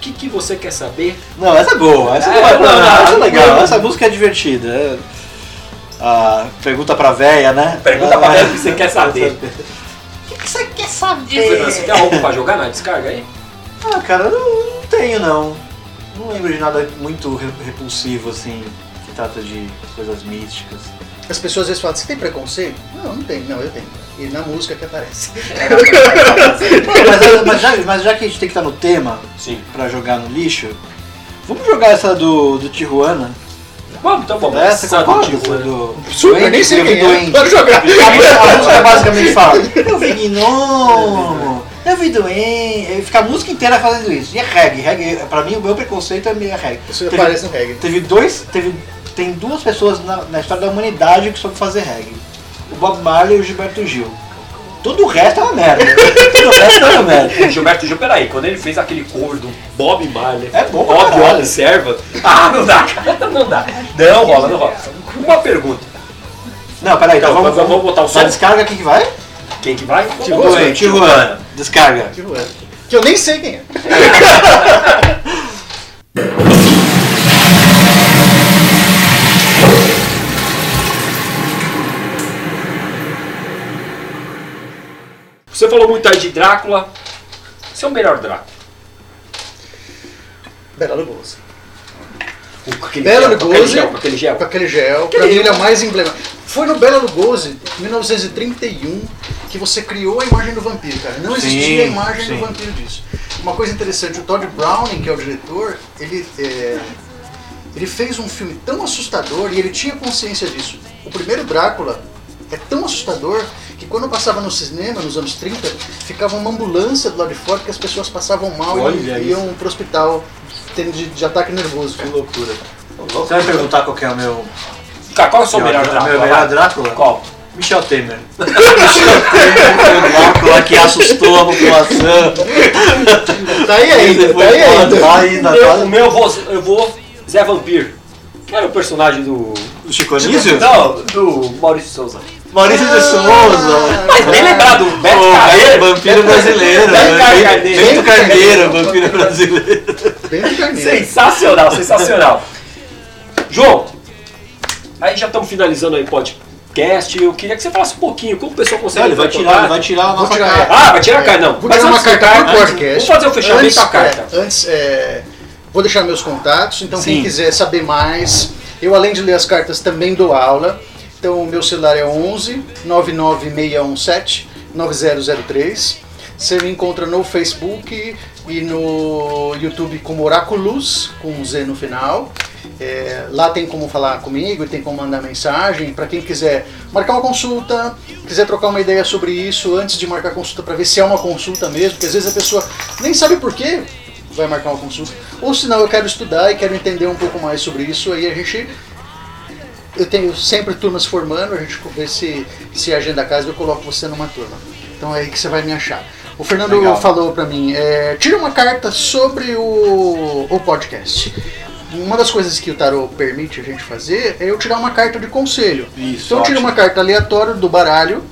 que, que você quer saber? Não, essa é boa. Essa, É, não é, não, não, não, essa é legal. não. Essa música é divertida. É- Ah, pergunta pra véia, né? Pergunta pra Ah, véia o que você quer saber. O que você quer E saber? Fernando, você tem algo pra jogar na descarga aí? Ah, cara, eu não, não tenho não. Não lembro de nada muito re- repulsivo assim, que trata de coisas místicas. As pessoas às vezes falam, você tem preconceito? Não, não tem. Não, eu tenho. E na música que aparece. mas, mas já, mas já que a gente tem que estar no tema Sim. pra jogar no lixo, vamos jogar essa do, do Tijuana? Vamos, então vamos. Essa concorda? Tijuana. Essa do Super, nem sei quem é. Doente. Pode jogar. A música, a música basicamente fala, eu vi gnomo, eu vi doente. Fica a música inteira fazendo isso. E é reggae. reggae pra mim, o meu preconceito é meio reggae. Isso Teve- aparece no reggae. Teve dois. Teve, tem duas pessoas na, na história da humanidade que soube fazer reggae. O Bob Marley e o Gilberto Gil. Todo o resto é uma merda. Todo o resto é uma merda. Gilberto Gil, peraí, quando ele fez aquele cover do Bob Marley, É bom Bob caralho. Observa, ah, não dá, cara, não dá. Não rola, não rola. Uma pergunta, Não, peraí, então, Então, vamos, vamos- vamos botar o som? Na descarga, quem que vai? quem que vai? Tijuana. Tijuana. Descarga. Tijuana. Que eu nem sei quem é. falou muito aí de Drácula. Você é o melhor Drácula. Bela Lugosi. Com aquele Bela gel, com aquele Lugosi. gel, com aquele gel. Com aquele gel. Pra mim ele é o mais emblemático. Foi no Bela Lugosi, em 1931, que você criou a imagem do vampiro, cara. Não Sim, existia a imagem sim. do vampiro disso. Uma coisa interessante, o Todd Browning, que é o diretor, ele, é, ele fez um filme tão assustador e ele tinha consciência disso. O primeiro Drácula é tão assustador que quando eu passava no cinema, nos anos 30, ficava uma ambulância do lado de fora que as pessoas passavam mal Olha e isso. iam pro hospital tendo de, de ataque nervoso. Que loucura. Você vai perguntar qual que é o meu. Cara, qual é o seu melhor meu Drácula? melhor Vai. Drácula? Qual? Michel Temer. Michel Temer o Drácula que assustou a população. Tá aí ainda, Ele tá aí ainda. lá ainda, tá? o meu eu vou, eu vou Zé Vampir. Que era o personagem do. O Chico Anísio? Não, do Maurício Souza. Maurício de Souza. Mas bem lembrado, o Beto Pô, Carreiro. Vampiro brasileiro. Beto né? Carneiro. Carneiro, vampiro brasileiro. Carneiro. Sensacional, sensacional. João, aí já estamos finalizando aí o podcast. Eu queria que você falasse um pouquinho como o pessoal consegue. Ele vai tirar, ele vai tirar a nossa tirar. carta. Ah, vai tirar a carta, não. Vou Mas tirar uma carta antes- podcast. Vamos fazer o fechamento antes, da carta. é, antes, é, vou deixar meus contatos, então Sim. quem quiser saber mais, eu além de ler as cartas também dou aula. Então o meu celular é 11 99617 9003. Você me encontra no Facebook e no YouTube como Oráculos, com um Z no final. É, lá tem como falar comigo e tem como mandar mensagem. Para quem quiser marcar uma consulta, quiser trocar uma ideia sobre isso antes de marcar a consulta para ver se é uma consulta mesmo, porque às vezes a pessoa nem sabe por que vai marcar uma consulta. Ou se não, eu quero estudar e quero entender um pouco mais sobre isso, aí a gente eu tenho sempre turmas formando, a gente vê se, se a agenda casa eu coloco você numa turma. Então é aí que você vai me achar. O Fernando Legal. falou pra mim, é, tira uma carta sobre o, o podcast. Uma das coisas que o tarot permite a gente fazer é eu tirar uma carta de conselho. Isso, então eu tiro ótimo. uma carta aleatória do baralho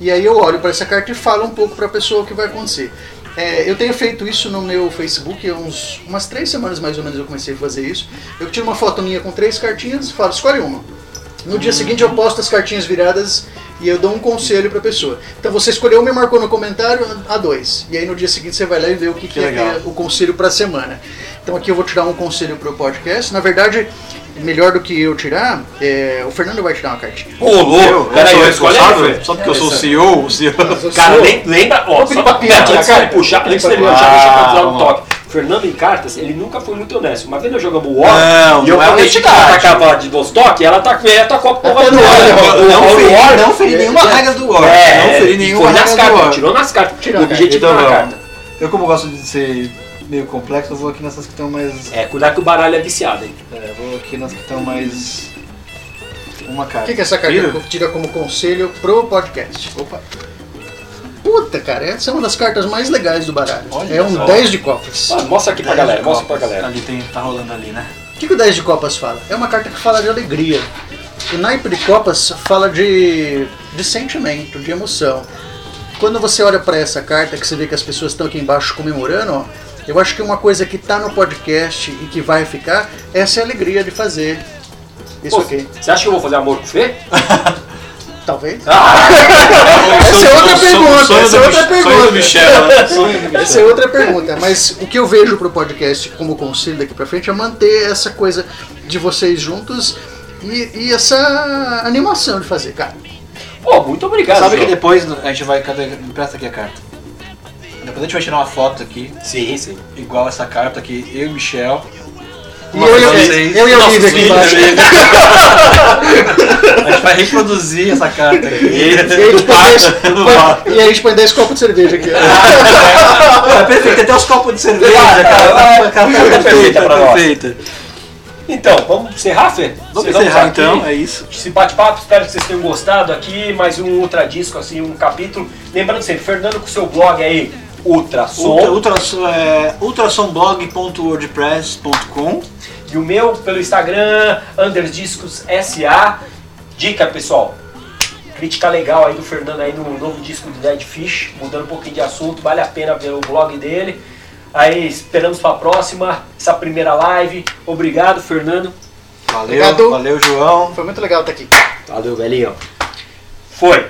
e aí eu olho para essa carta e falo um pouco para a pessoa o que vai acontecer. É, eu tenho feito isso no meu Facebook há uns, umas três semanas mais ou menos eu comecei a fazer isso. Eu tiro uma foto minha com três cartinhas e falo, escolhe uma. No dia seguinte eu posto as cartinhas viradas e eu dou um conselho pra pessoa. Então você escolheu uma e marcou no comentário a dois. E aí no dia seguinte você vai lá e vê o que, que é, que é o conselho pra semana. Então aqui eu vou tirar um conselho pro podcast. Na verdade, melhor do que eu tirar, é, o Fernando vai tirar uma cartinha. Ô, louco! Peraí, eu escolhi Só porque eu sou o CEO? O CEO. Cara, lem- lembra, ó, Vou pedir só, pra Pia Beto, tirar antes a dele carta. puxar, antes pra puxar, deixa eu Ah, dar um vamos lá. toque. Fernando em cartas, ele nunca foi muito honesto. Uma vez nós jogamos War Não, e eu não é prometi que ela atacava de Vostok e ela tá, ela tacou a porra do War. O- Não o feri, War- não feri nenhuma regra do War. É, Não feri nenhuma foi nas regra do cartas, War. tirou nas cartas. Tirou o carta. objetivo Então na carta. Eu como gosto de ser meio complexo, eu vou aqui nessas que estão mais... É, cuidar que o baralho é viciado, hein? É, vou aqui nas que estão mais... Uma O carta. que, que essa carta tira como conselho pro podcast? Opa. Puta, cara, essa é uma das cartas mais legais do baralho. Olha é um só. 10 de copas. Ah, mostra aqui pra galera, mostra pra galera. Ali tem, tá rolando ali, né? O que, que o 10 de copas fala? É uma carta que fala de alegria. O naipe de copas fala de, de sentimento, de emoção. Quando você olha pra essa carta, que você vê que as pessoas estão aqui embaixo comemorando, ó, eu acho que uma coisa que tá no podcast e que vai ficar, essa é a alegria de fazer isso Pô, aqui. Você acha que eu vou fazer amor com o Fê? Talvez. Ah, Essa é outra pergunta, essa é outra pergunta. Né? Essa é outra pergunta, mas o que eu vejo pro podcast como conselho daqui pra frente é manter essa coisa de vocês juntos e, e essa animação de fazer, cara. Pô, muito obrigado, Sabe que João. depois a gente vai. Cadê? Me presta aqui a carta. Depois a gente vai tirar uma foto aqui, Sim, sim. igual essa carta aqui, eu e o Michel. E eu, eu, vocês- eu e o Olivia aqui embaixo. A gente vai reproduzir essa carta aqui. E aí, a gente põe e a gente põe 10 copos de cerveja aqui. É perfeito, até os copos de cerveja, Ah, cara. ah, A carta ah, é perfeita pra nós. perfeita. Então, vamos encerrar, Fê? Vamos encerrar aqui então, é isso. Esse bate-papo, espero que vocês tenham gostado aqui. Mais um Ultra Disco, assim, um capítulo. Lembrando sempre, Fernando com seu blog aí, Ultrasom. Ultra, ultrasom, é, ultrasomblog.wordpress.com E o meu pelo Instagram, Underdiscos SA. Dica, pessoal. Crítica legal aí do Fernando aí no novo disco do Dead Fish, mudando um pouquinho de assunto, vale a pena ver o blog dele. Aí esperamos para a próxima, essa primeira live. Obrigado, Fernando. Valeu, Obrigado. valeu, João. Foi muito legal estar aqui. Valeu, velhinho. Foi.